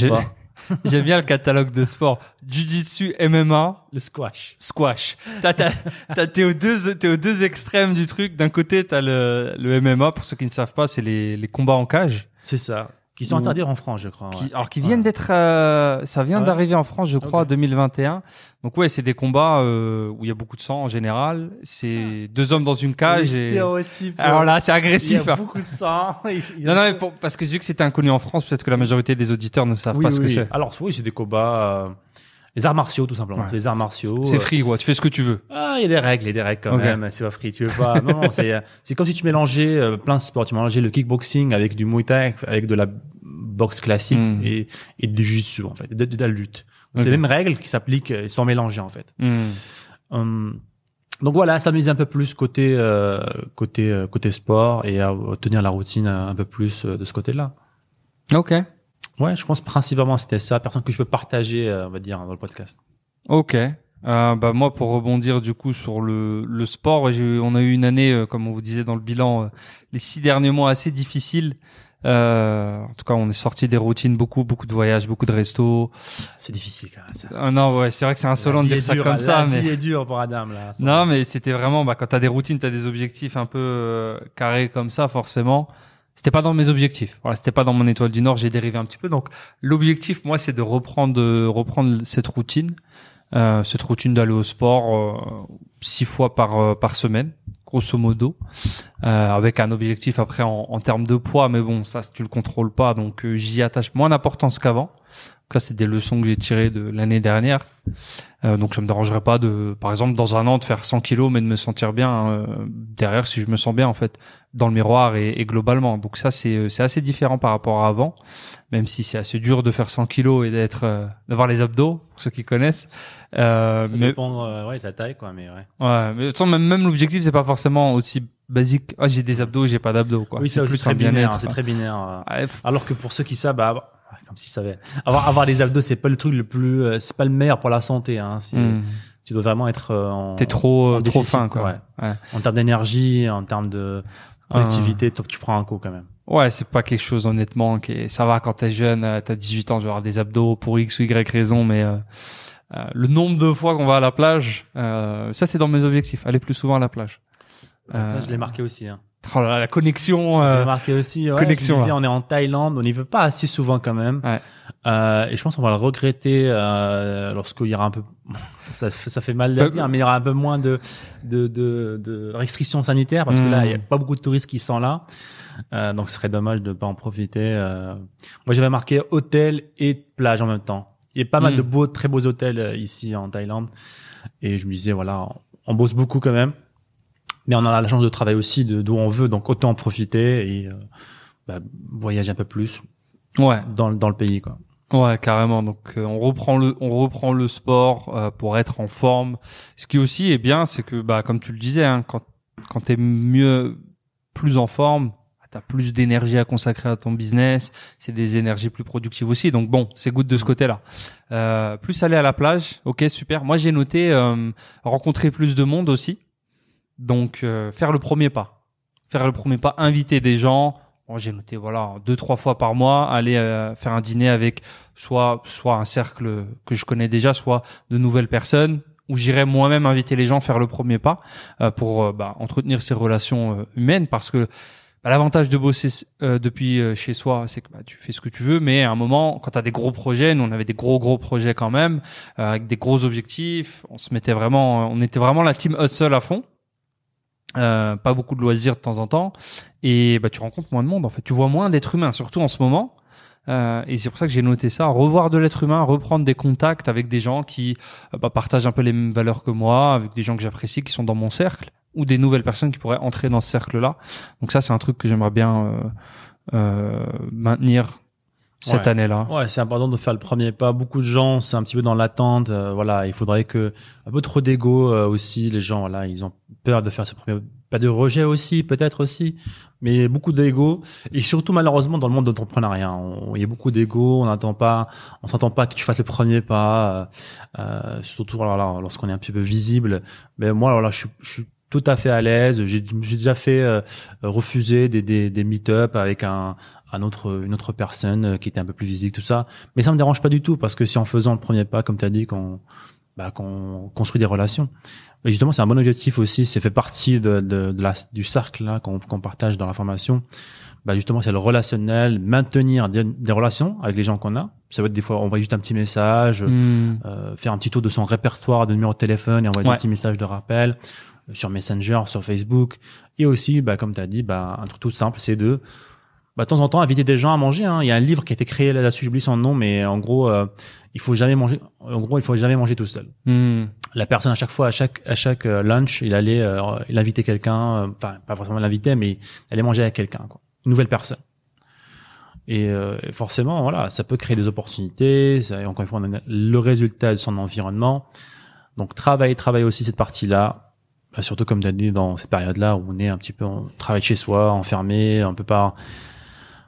J'aime bien le catalogue de sport. Jiu-jitsu, MMA, Le squash. squash. T'as, t'as, t'as- t'es aux deux, t'es aux deux extrêmes du truc. D'un côté, t'as le, le MMA. Pour ceux qui ne savent pas, c'est les, les combats en cage. C'est ça. Qui sont Ou- interdits en France, je crois. Qui, ouais. alors, qui viennent d'être, euh, ça vient Ouais. d'arriver en France, je crois, en Ok. 2021. Donc ouais, c'est des combats euh, où il y a beaucoup de sang en général. C'est deux hommes dans une cage. Les Et... stéréotypes. Alors là, c'est il y agressif. a hein. beaucoup de sang. (laughs) Il- Non, non, mais pour- parce que vu que c'était inconnu en France, peut-être que la majorité des auditeurs ne savent oui, pas ce que oui. c'est. Alors oui, c'est des combats, euh, les arts martiaux tout simplement. Ouais. Les arts martiaux. C'est euh, free, quoi. Tu fais ce que tu veux. Ah, il y a des règles, il y a des règles quand même. C'est pas free, tu veux pas. Non, non, c'est euh, (laughs) c'est comme si tu mélangeais euh, plein de sports. Tu mélangeais le kickboxing avec du muay thai, avec de la boxe classique Mm. et, et du jiu-jitsu en fait, de, de la lutte. C'est les mêmes règles qui s'appliquent, sans mélanger en fait. Hmm. Hum, donc voilà, s'amuser un peu plus côté euh, côté euh, côté sport et à tenir la routine un peu plus de ce côté-là. Ok. Ouais, je pense principalement c'était ça, personne que je peux partager, euh, on va dire, dans le podcast. Ok. Euh, bah moi pour rebondir du coup sur le, le sport, on a eu une année euh, comme on vous disait dans le bilan, euh, les six derniers mois assez difficiles. Euh, en tout cas, on est sorti des routines, beaucoup beaucoup de voyages, beaucoup de restos. C'est difficile quand même ça. Ah non ouais, c'est vrai que c'est insolent de dire ça dure, comme la ça, vie mais est dure pour Adam là. Non mais c'était vraiment bah quand t'as des routines, t'as des objectifs un peu carrés comme ça, forcément. C'était pas dans mes objectifs. Voilà, c'était pas dans mon étoile du Nord. J'ai dérivé un petit peu. Donc l'objectif, moi, c'est de reprendre reprendre cette routine, euh, cette routine d'aller au sport euh, six fois par euh, par semaine, grosso modo, euh, avec un objectif après en, en termes de poids. Mais bon, ça, tu le contrôles pas, donc euh, j'y attache moins d'importance qu'avant. cas, c'est des leçons que j'ai tirées de l'année dernière. Euh, donc, ça me dérangerait pas de, par exemple, dans un an, de faire 100 kilos, mais de me sentir bien euh, derrière si je me sens bien, en fait, dans le miroir et, et globalement. Donc ça, c'est euh, c'est assez différent par rapport à avant, même si c'est assez dur de faire 100 kilos et d'être euh, d'avoir les abdos, pour ceux qui connaissent. Euh, Ça mais dépend, euh, ouais, de ta taille, quoi, mais ouais. ouais, mais de toute façon, même, même l'objectif, c'est pas forcément aussi basique. Ah, j'ai des abdos, j'ai pas d'abdos, quoi. Oui, c'est plus très binaire, bien-être. c'est très binaire. euh. Alors que pour ceux qui savent, bah, comme s'ils savaient, avoir, avoir les abdos, c'est pas le truc le plus, euh, c'est pas le meilleur pour la santé. Hein. Hmm. Tu dois vraiment être euh, en, T'es trop en euh, trop fin, quoi. ouais. Ouais. en termes d'énergie, en termes de productivité, toi, tu prends un coup quand même. Ouais, c'est pas quelque chose honnêtement qui est... ça va quand t'es jeune, t'as 18 ans, tu vas avoir des abdos pour X ou Y raison, mais euh, euh, le nombre de fois qu'on va à la plage, euh, ça c'est dans mes objectifs, aller plus souvent à la plage. Putain, je l'ai marqué aussi. Hein. Oh là là, la connexion. Euh, marqué aussi. Ouais, connexion, disais, là. on est en Thaïlande, on n'y veut pas assez souvent quand même. Ouais. Euh, et je pense qu'on va le regretter euh, lorsqu'il y aura un peu. (laughs) Ça, ça fait mal à Bah, dire, mais il y aura un peu moins de de, de, de restrictions sanitaires parce que Hmm. là, il y a pas beaucoup de touristes qui sont là. Euh, donc, ce serait dommage de ne pas en profiter. Moi, j'avais marqué hôtel et plage en même temps. Il y a pas mal Hmm. de beaux, très beaux hôtels ici en Thaïlande. Et je me disais, voilà, on bosse beaucoup quand même. Mais on a la chance de travailler aussi de d'où on veut, donc autant en profiter et euh, bah, voyager un peu plus Ouais, dans, le- dans le pays. Quoi. ouais, carrément. Donc euh, on reprend le on reprend le sport euh, pour être en forme. Ce qui aussi est bien, c'est que bah comme tu le disais, hein, quand quand t'es mieux plus en forme, t'as plus d'énergie à consacrer à ton business. C'est des énergies plus productives aussi. Donc bon, c'est good de ce côté-là. Euh, plus aller à la plage, ok, super. Moi j'ai noté euh, rencontrer plus de monde aussi. Donc euh, faire le premier pas, faire le premier pas, inviter des gens. Bon, j'ai noté voilà deux trois fois par mois aller euh, faire un dîner avec soit soit un cercle que je connais déjà, soit de nouvelles personnes où j'irai moi-même inviter les gens faire le premier pas euh, pour euh, bah, entretenir ces relations euh, humaines. Parce que bah, l'avantage de bosser euh, depuis euh, chez soi c'est que bah, tu fais ce que tu veux mais à un moment quand tu as des gros projets nous on avait des gros gros projets quand même euh, avec des gros objectifs on se mettait vraiment on était vraiment la team hustle à fond euh, pas beaucoup de loisirs de temps en temps et bah tu rencontres moins de monde en fait tu vois moins d'êtres humains surtout en ce moment euh, et c'est pour ça que j'ai noté ça revoir de l'être humain reprendre des contacts avec des gens qui euh, bah, partagent un peu les mêmes valeurs que moi avec des gens que j'apprécie qui sont dans mon cercle ou des nouvelles personnes qui pourraient entrer dans ce cercle là donc ça c'est un truc que j'aimerais bien euh, euh, maintenir cette Ouais. année là Ouais, c'est important de faire le premier pas. Beaucoup de gens, c'est un petit peu dans l'attente. euh, voilà, il faudrait que un peu trop d'ego euh, aussi. Les gens, voilà, ils ont peur de faire ce premier pas de rejet aussi, peut-être aussi, mais beaucoup d'ego et surtout malheureusement dans le monde d'entrepreneuriat, on- il y a beaucoup d'ego. On n'attend pas, on s'entend pas que tu fasses le premier pas, euh, euh, surtout voilà, lorsqu'on est un petit peu visible. Mais moi, voilà, je suis, je suis tout à fait à l'aise. J'ai j'ai déjà fait euh, refuser des, des, des meet-up avec un, un autre, une autre personne euh, qui était un peu plus visible, tout ça. Mais ça me dérange pas du tout parce que si en faisant le premier pas, comme tu as dit, qu'on bah, qu'on construit des relations. Justement, c'est un bon objectif aussi. C'est fait partie de, de, de la, du cercle là qu'on qu'on partage dans la formation. Bah justement, c'est le relationnel, maintenir des, des relations avec les gens qu'on a. Ça va être des fois, on envoie juste un petit message, Hmm. euh, faire un petit tour de son répertoire de numéros de téléphone et envoyer Ouais. des petits messages de rappel euh, sur Messenger, sur Facebook. Et aussi, bah, comme tu as dit, bah, un truc tout simple, c'est de, bah, de temps en temps, inviter des gens à manger. Hein. Il y a un livre qui a été créé là-dessus, j'oublie son nom, mais en gros, euh, il faut jamais manger. En gros, il faut jamais manger tout seul. Hmm. La personne à chaque fois, à chaque à chaque euh, lunch, il allait, euh, il invitait quelqu'un, euh, enfin pas forcément l'inviter, mais il allait manger avec quelqu'un, quoi, une nouvelle personne. Et euh, forcément, voilà, ça peut créer des opportunités. Ça, et encore une fois, on a le résultat de son environnement. Donc travailler, travailler aussi cette partie-là, Bah, surtout comme tu as dit dans cette période-là où on est un petit peu, on travaille chez soi, enfermé, on peut pas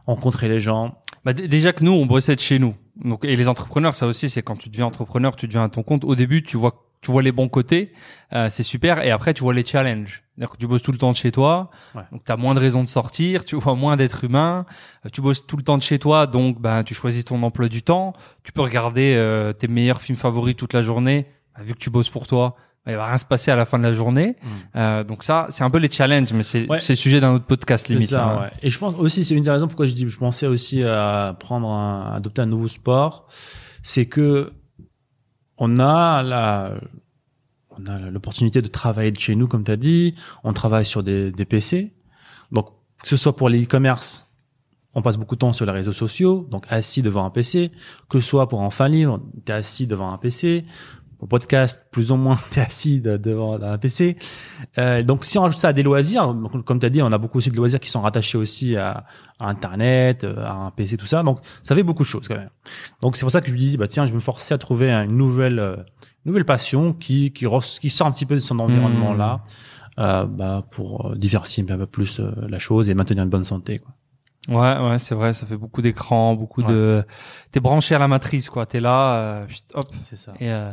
rencontrer les gens. Bah, déjà que nous, on bossait de chez nous. Donc, et les entrepreneurs, ça aussi, c'est quand tu deviens entrepreneur, tu deviens à ton compte. Au début, tu vois, tu vois les bons côtés, euh, c'est super. Et après, tu vois les challenges. C'est-à-dire que tu bosses tout le temps de chez toi, Ouais. donc tu as moins de raisons de sortir, tu vois moins d'êtres humains. Euh, Tu bosses tout le temps de chez toi, donc ben tu choisis ton emploi du temps. Tu peux regarder euh, tes meilleurs films favoris toute la journée. Bah, vu que tu bosses pour toi, il va rien se passer à la fin de la journée. Euh, donc ça, c'est un peu les challenges, mais c'est Ouais. c'est le sujet d'un autre podcast C'est limite. ça, hein. ouais. Et je pense aussi, c'est une des raisons pourquoi je dis, je pensais aussi à prendre un, à adopter un nouveau sport, c'est que on a la, on a l'opportunité de travailler de chez nous, comme tu as dit. On travaille sur des, des PC. Donc, que ce soit pour les e-commerce on passe beaucoup de temps sur les réseaux sociaux, donc assis devant un PC, que ce soit pour un fan livre, t'es assis devant un PC, pour podcast, plus ou moins, (laughs) t'es assis de- devant un PC. Euh, donc si on rajoute ça à des loisirs, comme tu as dit, on a beaucoup aussi de loisirs qui sont rattachés aussi à, à Internet, euh, à un PC, tout ça. Donc ça fait beaucoup de choses quand même. Donc c'est pour ça que je me dis, bah tiens, je vais me forcer à trouver une nouvelle, euh, nouvelle passion qui qui, qui sort un petit peu de son environnement Mmh. là, euh, bah pour euh, diversifier un peu plus la chose et maintenir une bonne santé. Quoi. Ouais, ouais, c'est vrai, ça fait beaucoup d'écrans, beaucoup Ouais. de. T'es branché à la matrice, quoi. T'es là, euh, hop. C'est ça. Et, euh,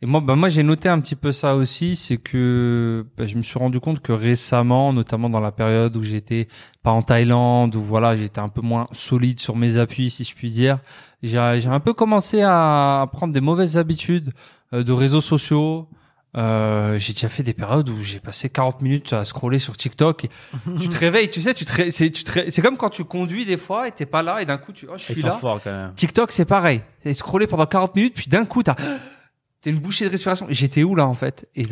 et moi, bah, moi, j'ai noté un petit peu ça aussi, c'est que bah, je me suis rendu compte que récemment, notamment dans la période où j'étais pas en Thaïlande, où voilà, j'étais un peu moins solide sur mes appuis, si je puis dire, j'ai j'ai un peu commencé à prendre des mauvaises habitudes euh, de réseaux sociaux. Euh, j'ai déjà fait des périodes où j'ai passé 40 minutes à scroller sur TikTok. Et (laughs) tu te réveilles, tu sais, tu te, c'est, tu te ré- c'est comme quand tu conduis des fois et t'es pas là et d'un coup tu, oh, je suis là. forts quand même. TikTok, c'est pareil. Et scroller pendant 40 minutes, puis d'un coup, t'as, t'as une bouchée de respiration. J'étais où là, en fait? Et,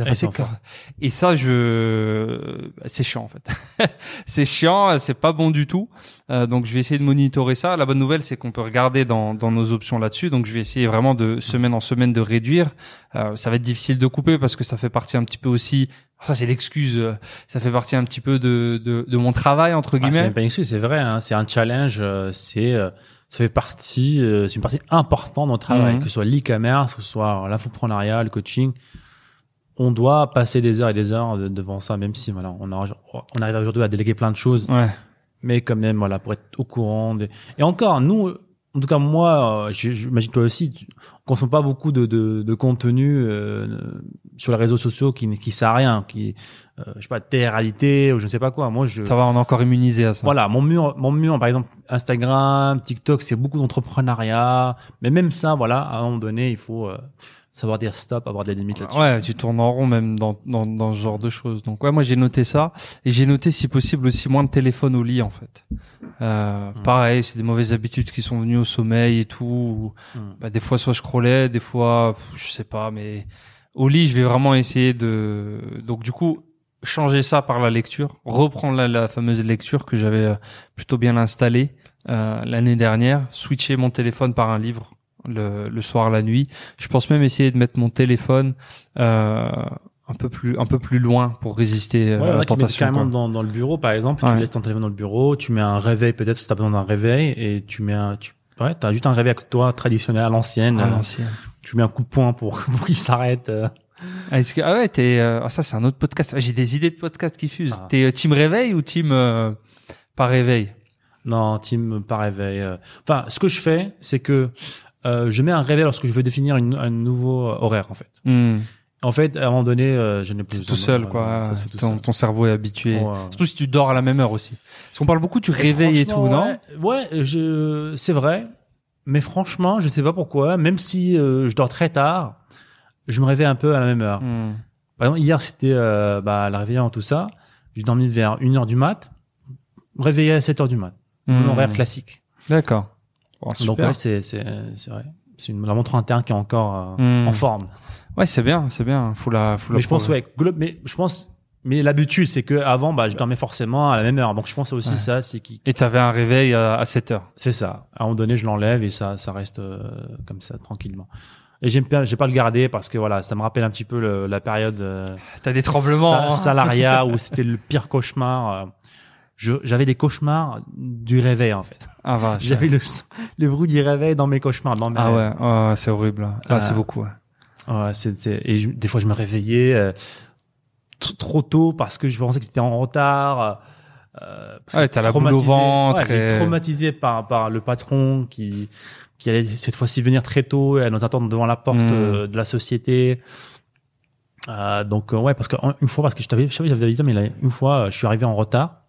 ça, je, c'est chiant, en fait. (laughs) c'est chiant, c'est pas bon du tout. Euh, donc, je vais essayer de monitorer ça. La bonne nouvelle, c'est qu'on peut regarder dans, dans nos options là-dessus. Donc, je vais essayer vraiment de semaine en semaine de réduire. Euh, ça va être difficile de couper parce que ça fait partie un petit peu aussi, ça c'est l'excuse, euh, ça fait partie un petit peu de, de, de mon travail, entre Ah, c'est guillemets. même pas une excuse, c'est vrai. Hein, c'est un challenge. euh, c'est euh, ça fait partie, euh, c'est une partie importante de notre travail, Mhm. que ce soit l'e-commerce, que ce soit l'infoprenariat, le coaching. On doit passer des heures et des heures de- devant ça, même si voilà, on, a, on arrive aujourd'hui à déléguer plein de choses, ouais. mais quand même voilà pour être au courant. des- Et encore, nous, en tout cas moi, euh, j'imagine toi aussi, on consomme pas beaucoup de, de, de contenu euh, sur les réseaux sociaux qui qui sert à rien, qui euh, je sais pas, télé-réalité ou je ne sais pas quoi. Moi, je Ça va, on est encore immunisé à ça. voilà, mon mur, mon mur, par exemple, Instagram, TikTok, c'est beaucoup d'entrepreneuriat. Mais même ça, voilà, à un moment donné, il faut euh, savoir dire stop, avoir des limites là-dessus. Ouais, tu tournes en rond même dans, dans, dans ce genre de choses. Donc ouais, moi j'ai noté ça et j'ai noté si possible aussi moins de téléphone au lit en fait. Euh, Mm. Pareil, c'est des mauvaises habitudes qui sont venues au sommeil et tout. où, Mm. Bah, des fois soit je scrollais, des fois je sais pas, mais au lit je vais vraiment essayer de. Donc du coup changer ça par la lecture, reprendre la, la fameuse lecture que j'avais euh, plutôt bien installée euh, l'année dernière, switcher mon téléphone par un livre le, le soir, la nuit. Je pense même essayer de mettre mon téléphone euh, un peu plus un peu plus loin pour résister euh, Ouais, à la a qui mettent tentation. carrément dans, dans le bureau, par exemple, Ouais. tu laisses ton téléphone dans le bureau, tu mets un réveil, peut-être si tu as besoin d'un réveil, et tu mets un, tu, ouais, t'as juste un réveil avec toi, traditionnel, à l'ancienne, À euh, l'ancienne. tu mets un coup de poing pour, (laughs) pour qu'il s'arrête. euh. Ah, est-ce que ah ouais t'es euh, ah, ça c'est un autre podcast. Ouais, J'ai des idées de podcast qui fusent. Ah. T'es team réveil ou team euh, pas réveil? Non, team, pas réveil. Enfin, ce que je fais, c'est que euh, je mets un réveil lorsque je veux définir une- un nouveau euh, horaire, en fait. Hmm. En fait, à un moment donné, euh, je n'ai plus tout seul quoi. Ça se fait tout ton, seul. ton cerveau est habitué. Ouais. Surtout si tu dors à la même heure aussi. Parce qu'on parle beaucoup du réveil et tout, non Ouais, je, c'est vrai. Mais franchement, je sais pas pourquoi. Même si euh, je dors très tard, je me réveille un peu à la même heure. Hmm. Par exemple, hier, c'était euh, bah, la réveillon, tout ça. J'ai dormi vers 1h du mat, réveillé à 7h du mat. Hmm. Mon horaire classique. D'accord. Bon, Donc, ouais, c'est, c'est, c'est vrai. C'est une, la montre interne qui est encore euh, Hmm. en forme. Ouais, c'est bien, c'est bien. Faut la, faut la Mais je pense, ouais, glo- mais je pense, mais l'habitude, c'est que avant, bah, je dormais forcément à la même heure. Donc, je pense aussi Ouais. ça, c'est qui, Et t'avais un réveil à, à 7 heures. C'est ça. À un moment donné, je l'enlève et ça, ça reste euh, comme ça tranquillement. Et j'aime bien, j'ai pas le garder parce que voilà, ça me rappelle un petit peu le- la période euh, T'as des tremblements. sa- hein. salariat (laughs) où c'était le pire cauchemar. Euh. J'avais des cauchemars du réveil en fait. Ah vache. (laughs) J'avais le, bruit du réveil dans mes cauchemars. Dans mes Ah ouais, oh, c'est horrible. Là, Ah. c'est beaucoup. Ouais. C'était et je- des fois je me réveillais euh, tr- trop tôt parce que je pensais que c'était en retard. Euh, parce t'as la boule au ventre Ouais, j'étais et- traumatisé par par le patron qui qui allait cette fois-ci venir très tôt et nous attendre devant la porte Mm. euh, de la société. Euh, donc euh, ouais parce que en- une fois parce que je t'avais je j'avais dit mais là, une fois euh, je suis arrivé en retard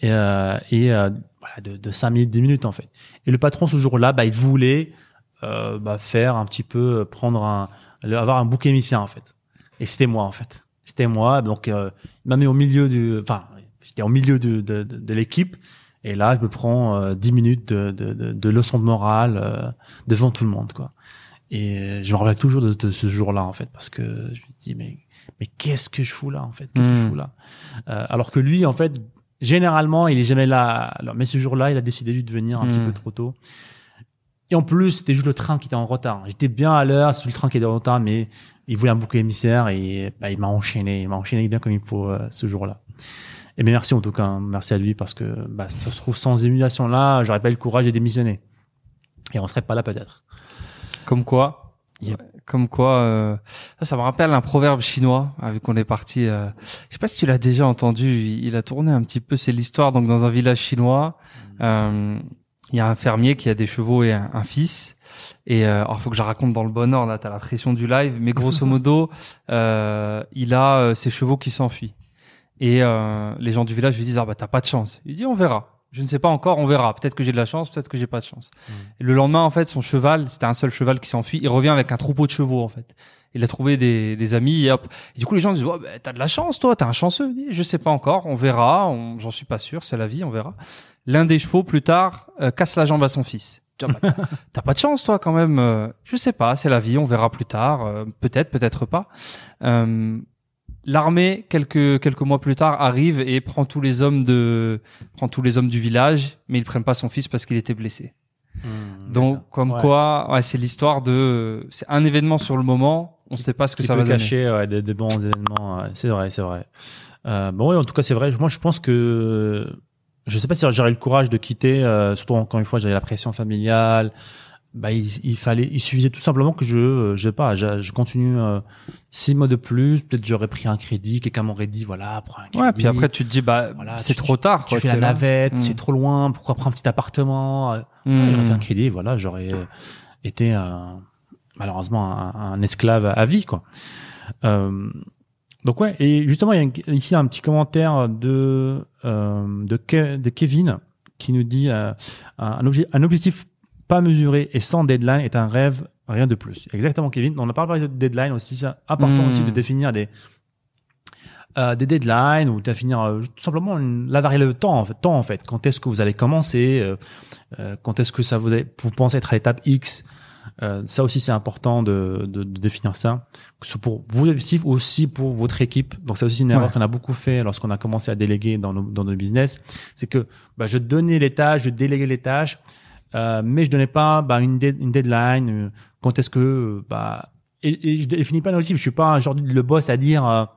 et euh, et euh, voilà de, de 5 minutes 10 minutes en fait. Et le patron ce jour-là bah il voulait euh, bah, faire un petit peu prendre un avoir un bouc émissaire en fait. Et c'était moi en fait. C'était moi donc il m'a mis au milieu du enfin j'étais au milieu de, de, de, de l'équipe. Et là je me prends euh, 10 minutes de, leçon de morale devant tout le monde quoi. Et je me rappelle toujours de, ce jour-là en fait parce que je me dis mais mais qu'est-ce que je fous là en fait? Qu'est-ce que je Mm. fous là? Euh, alors que lui en fait généralement, il est jamais là. Alors, mais ce jour-là, il a décidé de venir un petit Hmm. peu trop tôt. Et en plus, c'était juste le train qui était en retard. J'étais bien à l'heure, c'est le train qui était en retard, mais il voulait un bouc émissaire et bah, il m'a enchaîné. Il m'a enchaîné bien comme il faut euh, ce jour-là. Et bien merci en tout cas, hein. merci à lui parce que bah, ça se trouve sans émulation là, j'aurais pas eu le courage de démissionner. Et on serait pas là peut-être. Comme quoi? Comme quoi, euh, ça, ça me rappelle un proverbe chinois, euh, vu qu'on est parti. Euh, je sais pas si tu l'as déjà entendu. Il, il a tourné un petit peu. C'est l'histoire donc dans un village chinois. euh, Il y a un fermier qui a des chevaux et un, un fils. Et euh, alors, faut que je raconte dans le bon ordre. Là, t'as la pression du live, mais grosso (laughs) modo, euh, il a euh, ses chevaux qui s'enfuient. Et euh, les gens du village lui disent ah bah t'as pas de chance. Il dit on verra. Je ne sais pas encore, on verra. Peut-être que j'ai de la chance, peut-être que j'ai pas de chance. Et le lendemain, en fait, son cheval, c'était un seul cheval qui s'enfuit. Il revient avec un troupeau de chevaux, en fait. Il a trouvé des, des amis et hop. Et du coup, les gens disent, oh, bah, t'as de la chance, toi, t'es un chanceux. Dit, Je sais pas encore, on verra. On- J'en suis pas sûr, c'est la vie, on verra. L'un des chevaux, plus tard, euh, casse la jambe à son fils. Je Ah, bah, t'as- T'as pas de chance, toi, quand même. Euh, Je sais pas, c'est la vie, on verra plus tard. Euh, peut-être, peut-être pas. Euh, L'armée, quelques quelques mois plus tard, arrive et prend tous les hommes de prend tous les hommes du village, mais ils prennent pas son fils parce qu'il était blessé. Donc, comme Ouais. quoi, ouais, c'est l'histoire de, c'est un événement sur le moment, on Qui- sait pas ce que ça peut va donner. cacher ouais, des, des bons événements. ouais. c'est vrai, c'est vrai. Euh, bon, oui, en tout cas, c'est vrai. Moi, je pense que je sais pas si j'aurais eu le courage de quitter. euh, surtout encore une fois, j'avais la pression familiale. Bah, il, il fallait, il suffisait tout simplement que je, euh, je sais pas, je, je continue euh, six mois de plus. Peut-être j'aurais pris un crédit. Quelqu'un m'aurait dit, voilà, prends un crédit. Ouais, puis après tu te dis bah Voilà, c'est trop tard. tu quoi, fais la là. navette, Mm. c'est trop loin. Pourquoi prendre un petit appartement Euh, Hmm. J'aurais fait un crédit, voilà, j'aurais euh, été un- malheureusement un, un esclave à vie, quoi. Euh, donc ouais, et justement, il y a ici un petit commentaire de euh, de, Ke- de Kevin qui nous dit euh, un, obje- un objectif pas mesuré et sans deadline est un rêve, rien de plus. Exactement, Kevin. On a parlé de deadline aussi, c'est important Mm. aussi de définir des euh, des deadlines ou définir euh, tout simplement une, la variable de temps en fait, temps en fait. Quand est-ce que vous allez commencer euh, euh, Quand est-ce que ça vous, vous pensez être à l'étape X Euh, Ça aussi c'est important de, de, de définir ça. Que ce soit pour vos objectifs aussi pour votre équipe. Donc c'est aussi une erreur Ouais. qu'on a beaucoup fait lorsqu'on a commencé à déléguer dans nos, dans nos business. C'est que bah, je donnais les tâches, je déléguais les tâches, euh, mais je donnais pas bah, une, une deadline. euh, quand est-ce que euh, bah et, et je définis pas l'objectif. Je suis pas genre le boss à dire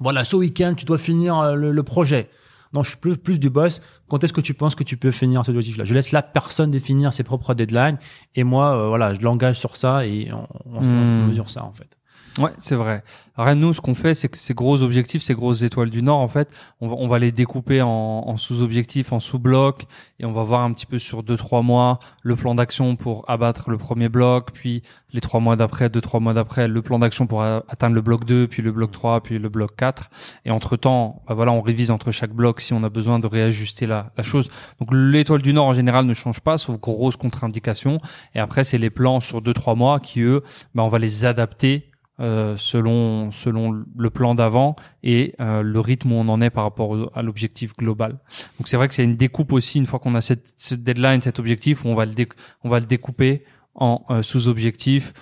voilà, ce week-end, tu dois finir le, le projet. Non, je suis plus, plus du boss. Quand est-ce que tu penses que tu peux finir cet objectif-là Je laisse la personne définir ses propres deadlines et moi, voilà, je l'engage sur ça et on, on- on Hmm. mesure ça en fait. Ouais, c'est vrai. Alors, nous, ce qu'on fait, c'est que ces gros objectifs, ces grosses étoiles du Nord, en fait, on va, on va les découper en, en sous-objectifs, en sous-blocs, et on va voir un petit peu sur deux, trois mois le plan d'action pour abattre le premier bloc, puis les trois mois d'après, deux, trois mois d'après, le plan d'action pour atteindre le bloc 2, puis le bloc 3, puis le bloc 4. Et entre-temps, bah voilà, on révise entre chaque bloc si on a besoin de réajuster la, la chose. Donc, l'étoile du Nord, en général, ne change pas, sauf grosse contre-indication. Et après, c'est les plans sur deux, trois mois qui, eux, bah, on va les adapter euh, selon selon le plan d'avant et euh, le rythme où on en est par rapport à l'objectif global. Donc c'est vrai que c'est une découpe aussi une fois qu'on a cette, deadline, cet objectif, on va le on va le découper en euh, sous-objectifs.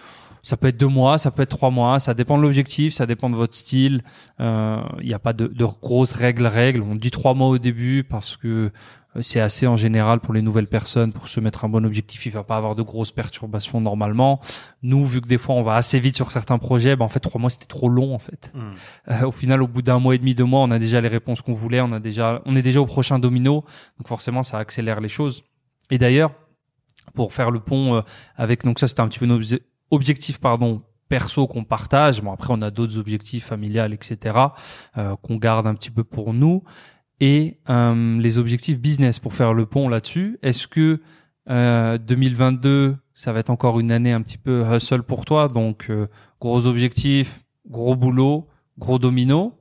Ça peut être deux mois, ça peut être trois mois, ça dépend de l'objectif, ça dépend de votre style. Euh, Il n'y a pas de, de grosses règles, règles. On dit trois mois au début parce que euh, c'est assez en général pour les nouvelles personnes pour se mettre un bon objectif. Il va pas avoir de grosses perturbations normalement. Nous, vu que des fois on va assez vite sur certains projets, ben en fait trois mois c'était trop long en fait. Euh, au final, au bout d'un mois et demi, deux mois, on a déjà les réponses qu'on voulait, on a déjà, on est déjà au prochain domino, donc forcément ça accélère les choses. Et d'ailleurs, pour faire le pont euh, avec, donc ça c'était un petit peu nos obje- objectifs, pardon, perso qu'on partage. Bon après on a d'autres objectifs familiales, etc. euh, qu'on garde un petit peu pour nous et euh, les objectifs business pour faire le pont là-dessus. Est-ce que euh, 2022, ça va être encore une année un petit peu hustle pour toi, donc euh, gros objectifs, gros boulot, gros domino,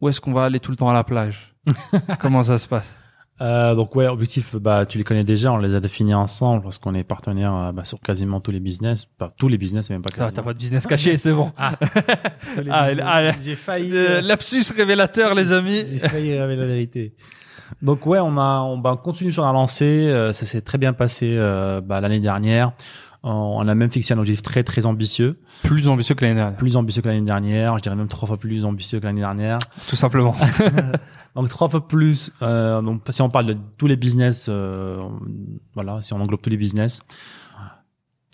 ou est-ce qu'on va aller tout le temps à la plage? (laughs) Comment ça se passe? Euh, donc ouais, objectif, bah tu les connais déjà, on les a définis ensemble parce qu'on est partenaire euh, bah, sur quasiment tous les business, pas tous les business, même pas. Ah, T'as pas de business caché, c'est bon. (laughs) Les Ah, business. ah, j'ai failli. Euh, euh, lapsus révélateur, les amis. J'ai failli révéler la vérité. Donc ouais, on a, on, bah, on continue sur la lancée. euh, ça s'est très bien passé euh, bah, l'année dernière. On on a même fixé un objectif très très ambitieux, Plus ambitieux que l'année dernière, plus ambitieux que l'année dernière. Je dirais même trois fois plus ambitieux que l'année dernière. tout simplement. (laughs) Donc trois fois plus. Euh, donc si on parle de tous les business, euh, voilà, si on englobe tous les business,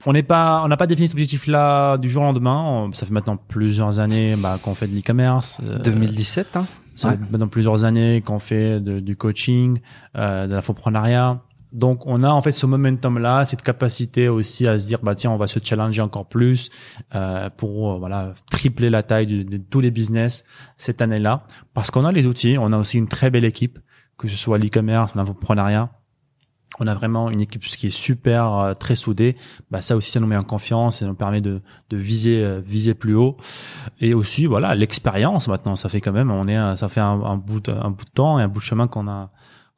on n'est pas, on n'a pas défini cet objectif-là du jour au lendemain. On- ça fait maintenant plusieurs années bah, qu'on fait de l'e-commerce. euh, 2017, hein Ça Ouais. fait maintenant plusieurs années qu'on fait de- du coaching, euh, de l'infoprenariat. Donc, on a en fait ce momentum-là, cette capacité aussi à se dire, bah tiens, on va se challenger encore plus euh, pour euh, voilà tripler la taille de, tous les business cette année-là, parce qu'on a les outils, on a aussi une très belle équipe, que ce soit l'e-commerce, l'infoprenariat. On a vraiment une équipe qui est super, euh, très soudée. Bah ça aussi, ça nous met en confiance, ça nous permet de, de viser, euh, viser plus haut. Et aussi, voilà, l'expérience maintenant, ça fait quand même, on est, ça fait un, un bout, de, un bout de temps et un bout de chemin qu'on a,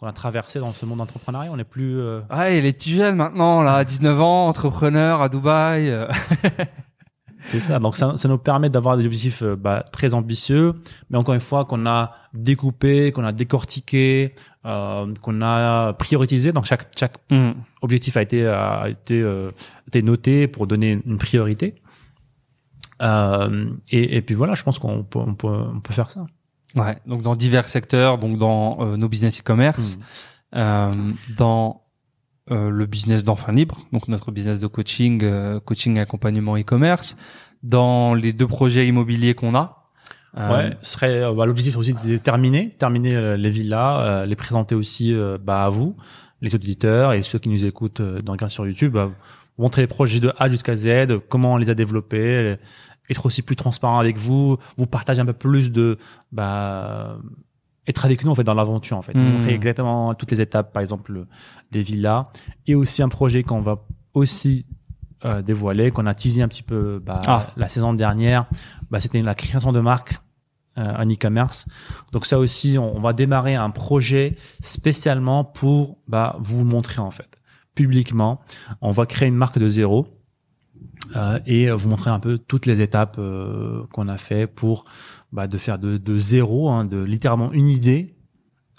qu'on a traversé dans ce monde d'entrepreneuriat. On est plus, euh, Ah, et les petits jeunes maintenant, là, 19 ans, entrepreneurs à Dubaï. euh. (laughs) c'est ça. Donc ça, ça nous permet d'avoir des objectifs euh, bah, très ambitieux, mais encore une fois qu'on a découpé, qu'on a décortiqué, qu'on a prioritisé. Donc chaque chaque Hmm. objectif a été a été été noté pour donner une priorité. Et, et puis voilà, je pense qu'on peut, on peut, on peut faire ça. Ouais, donc dans divers secteurs, donc dans euh, nos business e-commerce, euh, dans euh, le business d'enfants libres, donc notre business de coaching, euh, coaching accompagnement e-commerce, dans les deux projets immobiliers qu'on a. Euh, Ouais, serait euh, bah, l'objectif aussi de terminer, terminer les villas, euh, les présenter aussi bah, à vous, les auditeurs et ceux qui nous écoutent euh, dans le cas sur YouTube, bah, montrer les projets de A jusqu'à Z, comment on les a développés, être aussi plus transparent avec vous, vous partager un peu plus de bah, être avec nous en fait dans l'aventure en fait, Mhm. montrer exactement toutes les étapes, par exemple des villas et aussi un projet qu'on va aussi euh, dévoiler, qu'on a teasé un petit peu bah, Ah. la saison dernière, bah, c'était la création de marque euh, en e-commerce. Donc ça aussi, on, va démarrer un projet spécialement pour bah, vous montrer en fait publiquement. On va créer une marque de zéro euh, et vous montrer un peu toutes les étapes euh, qu'on a fait pour bah, de faire de, de zéro, hein, de littéralement une idée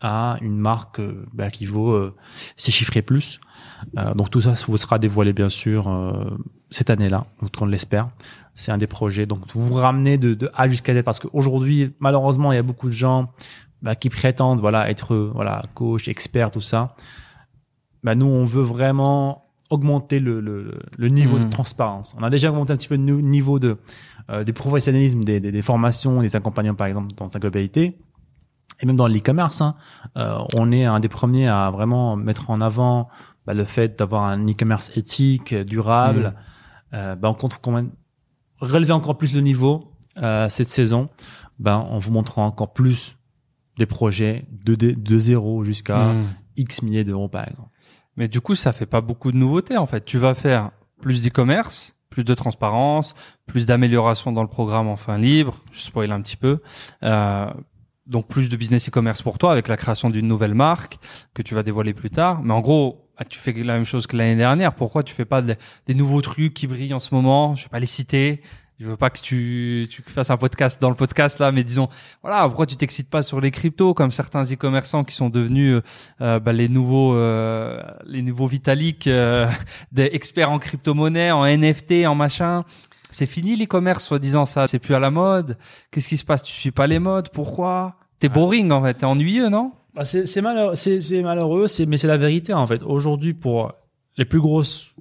à une marque euh, bah, qui vaut euh, six chiffres et plus. Euh, donc tout ça vous sera dévoilé bien sûr euh, cette année-là, on l'espère. C'est un des projets. Donc vous vous ramenez de, de A jusqu'à Z parce qu'aujourd'hui malheureusement il y a beaucoup de gens bah, qui prétendent voilà être euh, voilà coach, expert, tout ça. Bah, nous on veut vraiment augmenter le, le, le niveau de transparence. On a déjà augmenté un petit peu le niveau de euh, du professionnalisme des, des, des formations, des accompagnants par exemple dans sa globalité. Et même dans l'e-commerce, hein, euh, on est un des premiers à vraiment mettre en avant bah, le fait d'avoir un e-commerce éthique, durable. Euh, bah, on compte quand même relever encore plus le niveau euh, cette saison, ben, en vous montrant encore plus des projets de, de, de zéro jusqu'à hmm. X milliers d'euros par exemple. Mais du coup, ça fait pas beaucoup de nouveautés en fait. Tu vas faire plus d'e-commerce, plus de transparence, plus d'amélioration dans le programme enfin libre. Je spoil un petit peu. Euh, donc plus de business e-commerce pour toi avec la création d'une nouvelle marque que tu vas dévoiler plus tard. Mais en gros, ah, tu fais la même chose que l'année dernière. Pourquoi tu fais pas de- des nouveaux trucs qui brillent en ce moment? Je vais pas les citer. Je veux pas que tu, tu fasses un podcast dans le podcast là, mais disons, voilà, pourquoi tu t'excites pas sur les cryptos comme certains e-commerçants qui sont devenus euh, euh, bah, les nouveaux, euh, les nouveaux Vitalik, euh, (laughs) des experts en crypto-monnaie, en NFT, en machin. C'est fini l'e-commerce, soi-disant ça. C'est plus à la mode. Qu'est-ce qui se passe? Tu suis pas les modes? Pourquoi? T'es boring en fait. T'es ennuyeux, non? Bah, c'est c'est malheureux, c'est c'est malheureux, c'est mais c'est la vérité en fait. Aujourd'hui, pour les plus grosses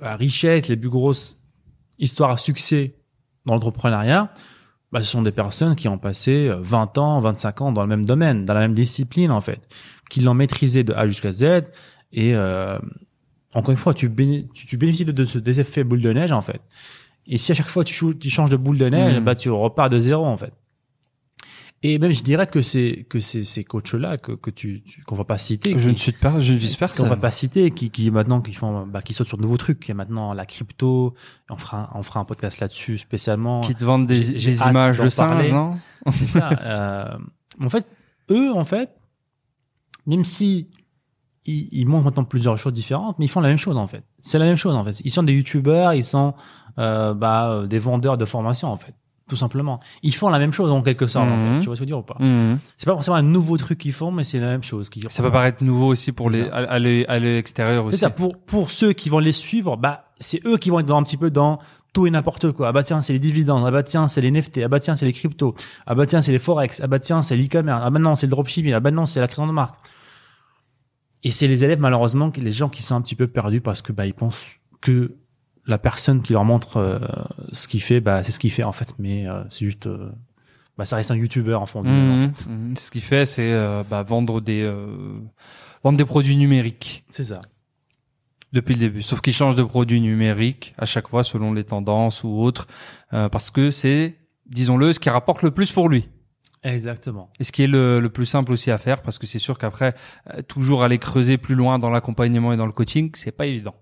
bah, richesses, les plus grosses histoires à succès dans l'entrepreneuriat, bah, ce sont des personnes qui ont passé euh, 20 ans, 25 ans dans le même domaine, dans la même discipline en fait, qui l'ont maîtrisé de A jusqu'à Z. Et euh, encore une fois, tu, béné- tu, tu bénéficies de, de ce des effets boule de neige en fait. Et si à chaque fois tu, changes de boule de neige, Mhm. bah tu repars de zéro en fait. Et même je dirais que c'est que c'est ces coachs là que que tu, tu- qu'on va pas citer, Je qui- ne suis pas, je ne vise qu'on va pas citer, qui, qui maintenant qui font, bah, qui sautent sur de nouveaux trucs. Il y a maintenant la crypto. On fera, on fera un podcast là-dessus spécialement. Qui te vendent des, des images de singes, non C'est ça. Euh, en fait, eux, en fait, même si ils, ils montrent maintenant plusieurs choses différentes, mais ils font la même chose en fait. C'est la même chose en fait. Ils sont des youtubeurs, ils sont euh, bah, euh, des vendeurs de formation en fait, tout simplement. Ils font la même chose en quelque sorte en Mhm. fait. Tu vois ce que je veux dire ou pas? Mhm. C'est pas forcément un nouveau truc qu'ils font, mais c'est la même chose. qu'ils- Ça peut enfin, paraître nouveau aussi pour les à, à l'œil- à l'œil extérieur C'est aussi. ça. Pour pour ceux qui vont les suivre, bah c'est eux qui vont être dans un petit peu dans tout et n'importe quoi. Ah bah tiens, c'est les dividendes. Ah bah tiens, c'est les NFT. Ah bah tiens, c'est les cryptos. Ah bah tiens, c'est les forex. Ah bah tiens, c'est l'e-commerce. Ah bah non, c'est le dropshipping. Ah bah non, c'est la création de marque. Et c'est les élèves malheureusement, les gens qui sont un petit peu perdus parce que bah ils pensent que la personne qui leur montre euh, ce qu'il fait, bah c'est ce qu'il fait en fait. Mais euh, c'est juste, euh, bah ça reste un youtubeur en fond. en Mhm, fait. mhm. Ce qu'il fait, c'est euh, bah, vendre des euh, vendre des produits numériques C'est ça. depuis le début. Sauf qu'il change de produit numérique à chaque fois selon les tendances ou autres, euh, parce que c'est, disons-le, ce qui rapporte le plus pour lui. Exactement. Et ce qui est le, le plus simple aussi à faire, parce que c'est sûr qu'après, euh, toujours aller creuser plus loin dans l'accompagnement et dans le coaching, c'est pas évident.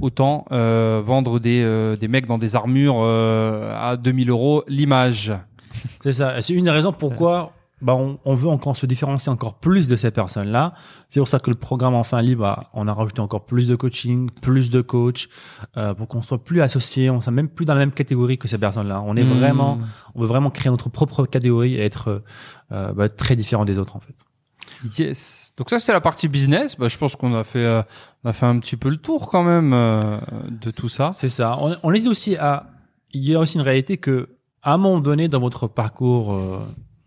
Autant euh, vendre des, euh, des mecs dans des armures euh, à 2000 euros l'image. (laughs) C'est ça. C'est une des raisons pourquoi bah, on, on veut encore se différencier encore plus de ces personnes-là. C'est pour ça que le programme Enfin Libre, bah, on a rajouté encore plus de coaching, plus de coach, euh, pour qu'on soit plus associé, on soit même plus dans la même catégorie que ces personnes-là. On est Hmm. vraiment, on veut vraiment créer notre propre catégorie et être euh, bah, très différent des autres en fait. Yes. Donc ça c'était la partie business. Bah, je pense qu'on a fait euh, on a fait un petit peu le tour quand même euh, de tout ça. C'est ça. On, on hésite aussi à. Il y a aussi une réalité que, à un moment donné, dans votre parcours euh,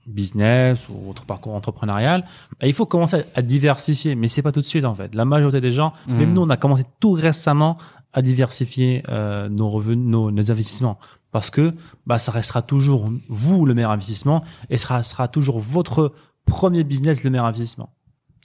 business ou votre parcours entrepreneurial, bah, il faut commencer à, à diversifier. Mais c'est pas tout de suite en fait. La majorité des gens, Mm. même nous, on a commencé tout récemment à diversifier euh, nos revenus, nos, nos investissements, parce que bah ça restera toujours vous le meilleur investissement et ce sera, sera toujours votre premier business le meilleur investissement.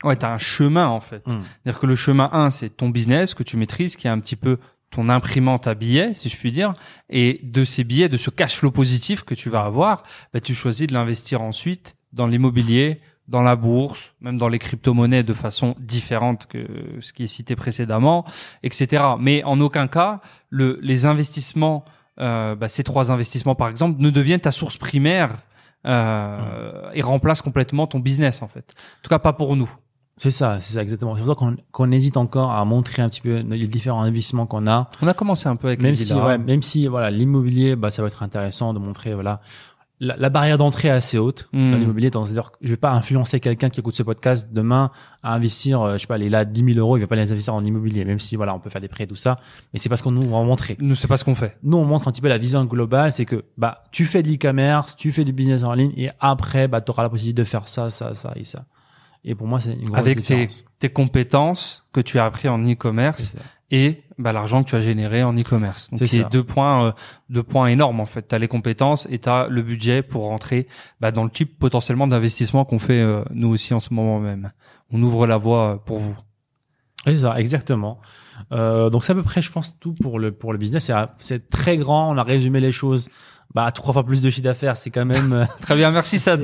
Ouais, t'as un chemin en fait. Mm. C'est-à-dire que le chemin 1, c'est ton business que tu maîtrises, qui est un petit peu ton imprimante à billets, si je puis dire. Et de ces billets, de ce cash flow positif que tu vas avoir, bah, tu choisis de l'investir ensuite dans l'immobilier, dans la bourse, même dans les crypto-monnaies de façon différente que ce qui est cité précédemment, etc. Mais en aucun cas, le, les investissements, euh, bah, ces trois investissements par exemple, ne deviennent ta source primaire euh, et remplacent complètement ton business en fait. En tout cas, pas pour nous. C'est ça, c'est ça exactement. C'est pour ça qu'on qu'on hésite encore à montrer un petit peu les différents investissements qu'on a. On a commencé un peu avec même les si ouais, même si voilà l'immobilier bah ça va être intéressant de montrer voilà la, la barrière d'entrée est assez haute dans l'immobilier c'est à dire que je vais pas influencer quelqu'un qui écoute ce podcast demain à investir euh, je sais pas il a 10 000 euros il va pas les investir en immobilier même si voilà on peut faire des prêts tout ça mais c'est parce qu'on nous on va montrer Nous, c'est pas ce qu'on fait. nous on montre un petit peu la vision globale c'est que bah tu fais de l'e-commerce tu fais du business en ligne et après bah tu auras la possibilité de faire ça ça ça et ça et pour moi c'est une grosse Avec tes, différence tes compétences que tu as appris en e-commerce et bah, l'argent que tu as généré en e-commerce. Donc, C'est deux points, euh, deux points énormes, en fait. Tu as les compétences et tu as le budget pour rentrer bah, dans le type potentiellement d'investissement qu'on fait euh, nous aussi en ce moment même. On ouvre la voie euh, pour vous. C'est ça, exactement. Euh, donc c'est à peu près, je pense, tout pour le pour le business. C'est très grand. On a résumé les choses. Bah, trois fois plus de chiffre d'affaires, c'est quand même. euh, (laughs) Très bien, merci Sad.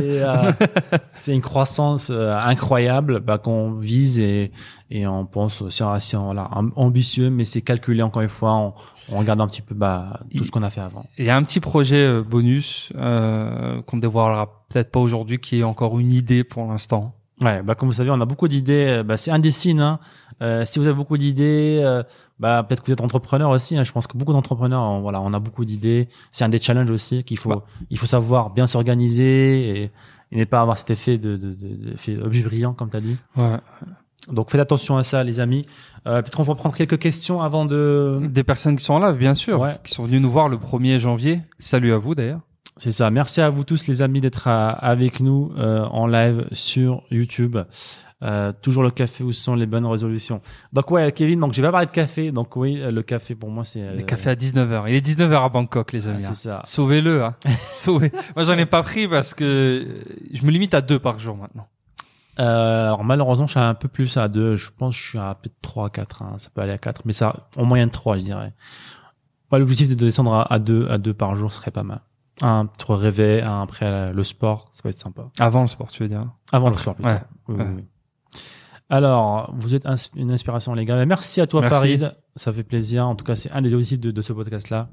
c'est euh, une croissance euh, incroyable bah, qu'on vise et et on pense aussi assez voilà, am- ambitieux, mais c'est calculé encore une fois. On, on regarde un petit peu bah, tout ce qu'on a fait avant. Il y a un petit projet euh, bonus euh, qu'on ne dévoilera peut-être pas aujourd'hui, qui est encore une idée pour l'instant. Ouais, bah comme vous savez, on a beaucoup d'idées. euh, Bah, c'est signes. Hein. Euh, si vous avez beaucoup d'idées, euh, bah peut-être que vous êtes entrepreneur aussi. hein. Je pense que beaucoup d'entrepreneurs, on- voilà, on a beaucoup d'idées. C'est un des challenges aussi qu'il faut, il faut savoir bien s'organiser et, et ne pas avoir cet effet de, de, de, effet objet brillant, comme tu as dit. Ouais. Donc faites attention à ça, les amis. Euh, peut-être qu'on va prendre quelques questions avant de. Des personnes qui sont en live, bien sûr, Ouais. qui sont venues nous voir le 1er janvier. Salut à vous d'ailleurs. C'est ça. Merci à vous tous, les amis, d'être à- avec nous euh, en live sur YouTube. Euh, toujours le café où sont les bonnes résolutions. Donc ouais, Kevin. Donc j'ai pas parlé de café. Donc oui, euh, le café pour moi c'est. euh, Le café à 19h. Il est 19h à Bangkok, les ah, amis. c'est hein. ça. Sauvez-le. Hein. (laughs) Sauvez. Moi, j'en ai pas pris parce que euh, je me limite à deux par jour maintenant. Euh, alors malheureusement, je suis un peu plus à deux. Je pense que je suis à peut-être 3, 4. Hein. Ça peut aller à 4. Mais ça, en moyenne 3, je dirais. Ouais, L'objectif, c'est de descendre à, à deux, à deux par jour, ce serait pas mal. Un petit réveil, un après le sport, ça va être sympa. Avant le sport, tu veux dire? Avant le sport, plutôt. Ouais, Oui, ouais. oui, oui. Alors, vous êtes ins- une inspiration, les gars. Merci à toi, Merci. Farid. Ça fait plaisir. En tout cas, c'est un des objectifs de, de ce podcast-là.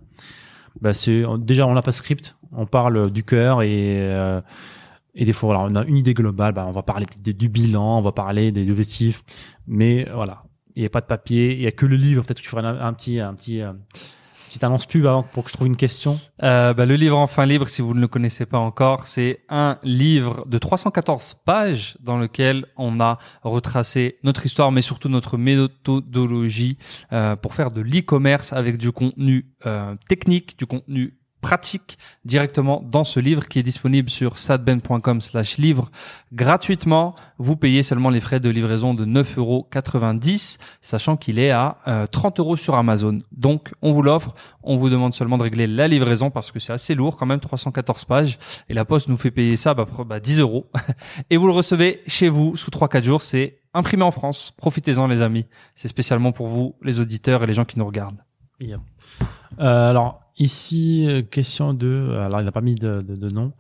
Bah, c'est déjà, on n'a pas de script. On parle du cœur et euh, et des fois, voilà, on a une idée globale. Bah, on va parler de- du bilan, on va parler des objectifs, mais voilà, il n'y a pas de papier. Il y a que le livre. Peut-être que tu feras un, un petit un petit euh, petite annonce pub avant pour que je trouve une question. Euh, bah, le livre Enfin libre, si vous ne le connaissez pas encore, c'est un livre de 314 pages dans lequel on a retracé notre histoire, mais surtout notre méthodologie euh, pour faire de l'e-commerce avec du contenu euh, technique, du contenu pratique directement dans ce livre qui est disponible sur sadben.com slash livre gratuitement. Vous payez seulement les frais de livraison de 9,90 euros, sachant qu'il est à euh, 30 euros sur Amazon. Donc, on vous l'offre. On vous demande seulement de régler la livraison parce que c'est assez lourd quand même, 314 pages. Et la poste nous fait payer ça bah, pro- bah, 10 euros. (laughs) Et vous le recevez chez vous sous 3-4 jours. C'est imprimé en France. Profitez-en les amis. C'est spécialement pour vous, les auditeurs et les gens qui nous regardent. Euh, alors ici, euh, question de. Alors il n'a pas mis de, de, de nom.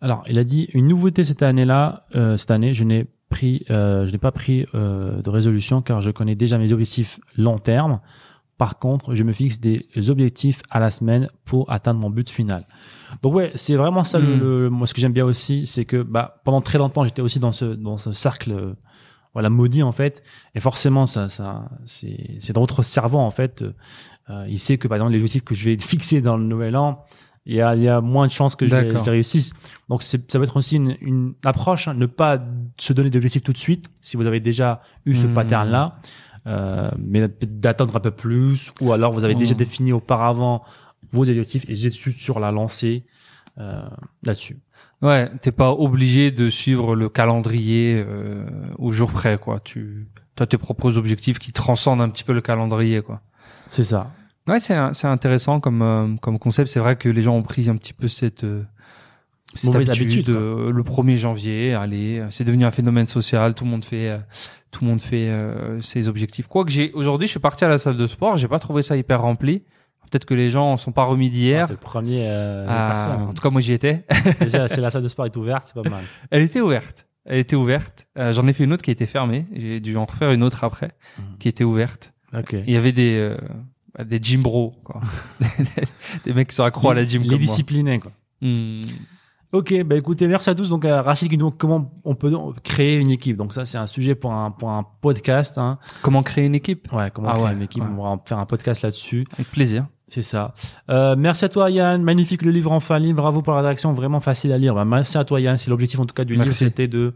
Alors il a dit une nouveauté cette année-là. euh, cette année, je n'ai pris, euh, je n'ai pas pris euh, de résolution car je connais déjà mes objectifs long terme. Par contre, je me fixe des objectifs à la semaine pour atteindre mon but final. Donc ouais, c'est vraiment ça. Le, Mm. le- moi, ce que j'aime bien aussi, c'est que bah, pendant très longtemps, j'étais aussi dans ce dans ce cercle, euh, voilà, maudit en fait. Et forcément, ça, ça, c'est c'est dans votre cerveau en fait. Euh, il sait que par exemple les objectifs que je vais (laughs) fixer dans le nouvel an, il y a, il y a moins de chances que je, les- D'accord. je les réussisse. Donc ça va être aussi une, une approche, hein, ne pas se donner d'objectifs tout de suite si vous avez déjà eu ce Hmm. pattern là, euh, mais d'attendre un peu plus, ou alors vous avez déjà Hmm. défini auparavant vos objectifs et juste sur la lancée euh, là-dessus. Ouais, t'es pas obligé de suivre le calendrier euh, au jour près, quoi. Tu as tes propres objectifs qui transcendent un petit peu le calendrier, quoi. C'est ça. Ouais, c'est intéressant comme euh, comme concept. C'est vrai que les gens ont pris un petit peu cette euh, cette habitude, habitude, euh, le 1er janvier. Allez, euh, c'est devenu un phénomène social. Tout le monde fait tout le monde fait ses objectifs. Quoique j'ai aujourd'hui, je suis parti à la salle de sport. J'ai pas trouvé ça hyper rempli. Peut-être que les gens en sont pas remis d'hier. C'est le premier. Ah, personne. en tout cas, moi j'y étais. (laughs) Déjà, (laughs) si la salle de sport est ouverte, c'est pas mal. Elle était ouverte. Elle était ouverte. J'en ai fait une autre qui était fermée. J'ai dû en refaire une autre après, Mhm. qui était ouverte. Ok. Il y avait des euh, bah, des gym bros, quoi. (laughs) des mecs qui sont accros à la gym Les comme moi. disciplinés, quoi. Hmm. Ok, bah écoutez, merci à tous. Donc, euh, Rachid qui nous comment on peut créer une équipe. Donc ça, c'est un sujet pour un pour un podcast. Hein. Comment créer une équipe? Ouais, comment Ah créer ouais, une équipe. ouais. On va faire un podcast là-dessus. Avec plaisir. C'est ça. Euh, merci à toi, Yann. Magnifique le livre enfin libre. Bravo pour la rédaction, vraiment facile à lire. Bah, merci à toi, Yann. C'est l'objectif en tout cas du livre, c'était de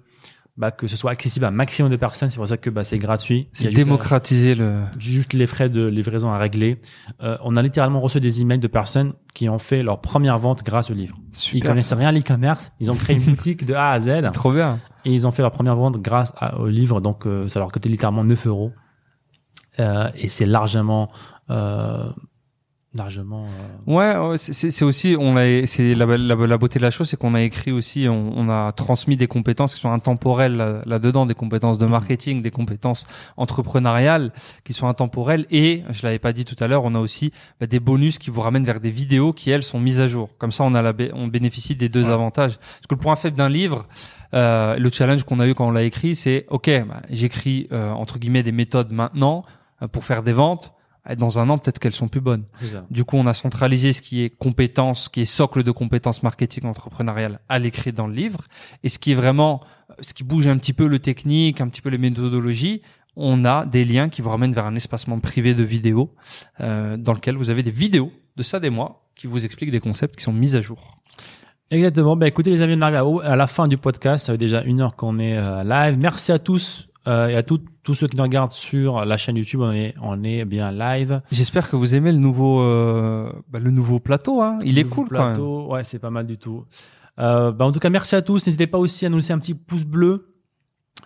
bah, que ce soit accessible à un maximum de personnes. C'est pour ça que bah, c'est gratuit. C'est juste, démocratiser le. euh, juste les frais de livraison à régler. Euh, on a littéralement reçu des emails de personnes qui ont fait leur première vente grâce au livre. Ils Super. connaissent rien à l'e-commerce. Ils ont créé une (laughs) boutique de A à Z. Trop bien. Et ils ont fait leur première vente grâce à- au livre, donc euh, ça leur coûtait littéralement 9 euros. Euh, et c'est largement, euh, largement. euh, Ouais, c'est- aussi, on l'a, c'est la, la, la beauté de la chose, c'est qu'on a écrit aussi, on, on a transmis des compétences qui sont intemporelles là- là-dedans, des compétences de marketing, des compétences entrepreneuriales qui sont intemporelles. Et je l'avais pas dit tout à l'heure, on a aussi bah, des bonus qui vous ramènent vers des vidéos qui elles sont mises à jour. Comme ça, on a la, on bénéficie des deux Ouais. avantages. Parce que le point faible d'un livre, euh, le challenge qu'on a eu quand on l'a écrit, c'est ok, bah, j'écris euh, entre guillemets des méthodes maintenant euh, pour faire des ventes. Dans un an, peut-être qu'elles sont plus bonnes. Du coup, on a centralisé ce qui est compétences, ce qui est socle de compétences marketing entrepreneuriales à l'écrit dans le livre. Et ce qui est vraiment, ce qui bouge un petit peu le technique, un petit peu les méthodologies, on a des liens qui vous ramènent vers un espacement privé de vidéos, euh, dans lequel vous avez des vidéos de ça des mois qui vous expliquent des concepts qui sont mis à jour. Exactement. Ben, écoutez, les amis, on arrive à la fin du podcast. Ça fait déjà une heure qu'on est euh, live. Merci à tous euh, et à tout- tous ceux qui nous regardent sur la chaîne YouTube. On est, on est bien live. J'espère que vous aimez le nouveau, euh, bah, le nouveau plateau. Hein. Il est cool quand même. plateau. Ouais, c'est pas mal du tout. Euh, ben, en tout cas, merci à tous. N'hésitez pas aussi à nous laisser un petit pouce bleu.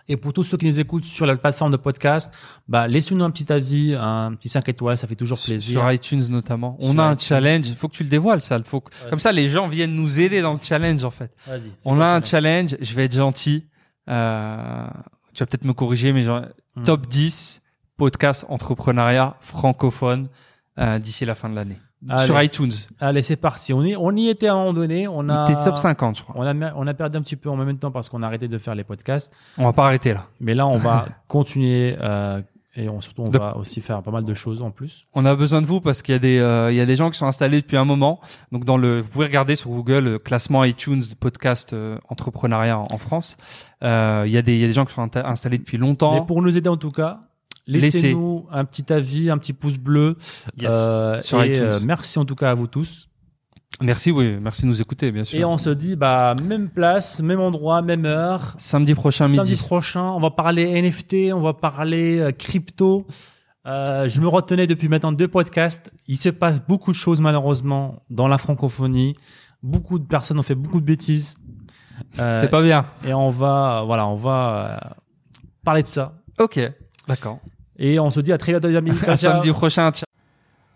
Et pour tous ceux qui nous écoutent sur la plateforme de podcast, bah, laissez-nous un petit avis, un petit 5 étoiles, ça fait toujours plaisir. Sur iTunes notamment. On a un challenge. Il faut que tu le dévoiles, ça. Faut que-. Comme ça, les gens viennent nous aider dans le challenge, en fait. On a un challenge. Je vais être gentil. Euh, tu vas peut-être me corriger, mais genre, Hmm. top 10 podcast entrepreneuriat francophone euh, d'ici la fin de l'année. Sur iTunes. Allez, c'est parti. On, est, on y était à un moment donné. On a, T'es top 50, je crois. On a, on a perdu un petit peu en même temps parce qu'on a arrêté de faire les podcasts. On va pas arrêter là. Mais là, on va (laughs) continuer euh, et on, surtout, on va aussi faire pas mal de choses en plus. On a besoin de vous parce qu'il y a des euh, il y a des gens qui sont installés depuis un moment. Donc dans le vous pouvez regarder sur Google euh, classement iTunes podcast euh, entrepreneuriat en, en France. Euh, il y a des il y a des gens qui sont installés depuis longtemps. Mais pour nous aider en tout cas, Laissez-nous un petit avis, un petit pouce bleu. Yes. Euh, Sur et iTunes. euh, merci en tout cas à vous tous. Merci, oui, merci de nous écouter, bien sûr. Et on se dit, bah, même place, même endroit, même heure. Samedi prochain Samedi midi. prochain, on va parler NFT, on va parler euh, crypto. Euh, je me retenais depuis maintenant deux podcasts. Il se passe beaucoup de choses malheureusement dans la francophonie. Beaucoup de personnes ont fait beaucoup de bêtises. Euh, C'est pas bien. Et on va, voilà, on va euh, parler de ça. Ok, d'accord. Et on se dit à très bientôt les amis. (laughs) Ciao, À ciao. samedi prochain.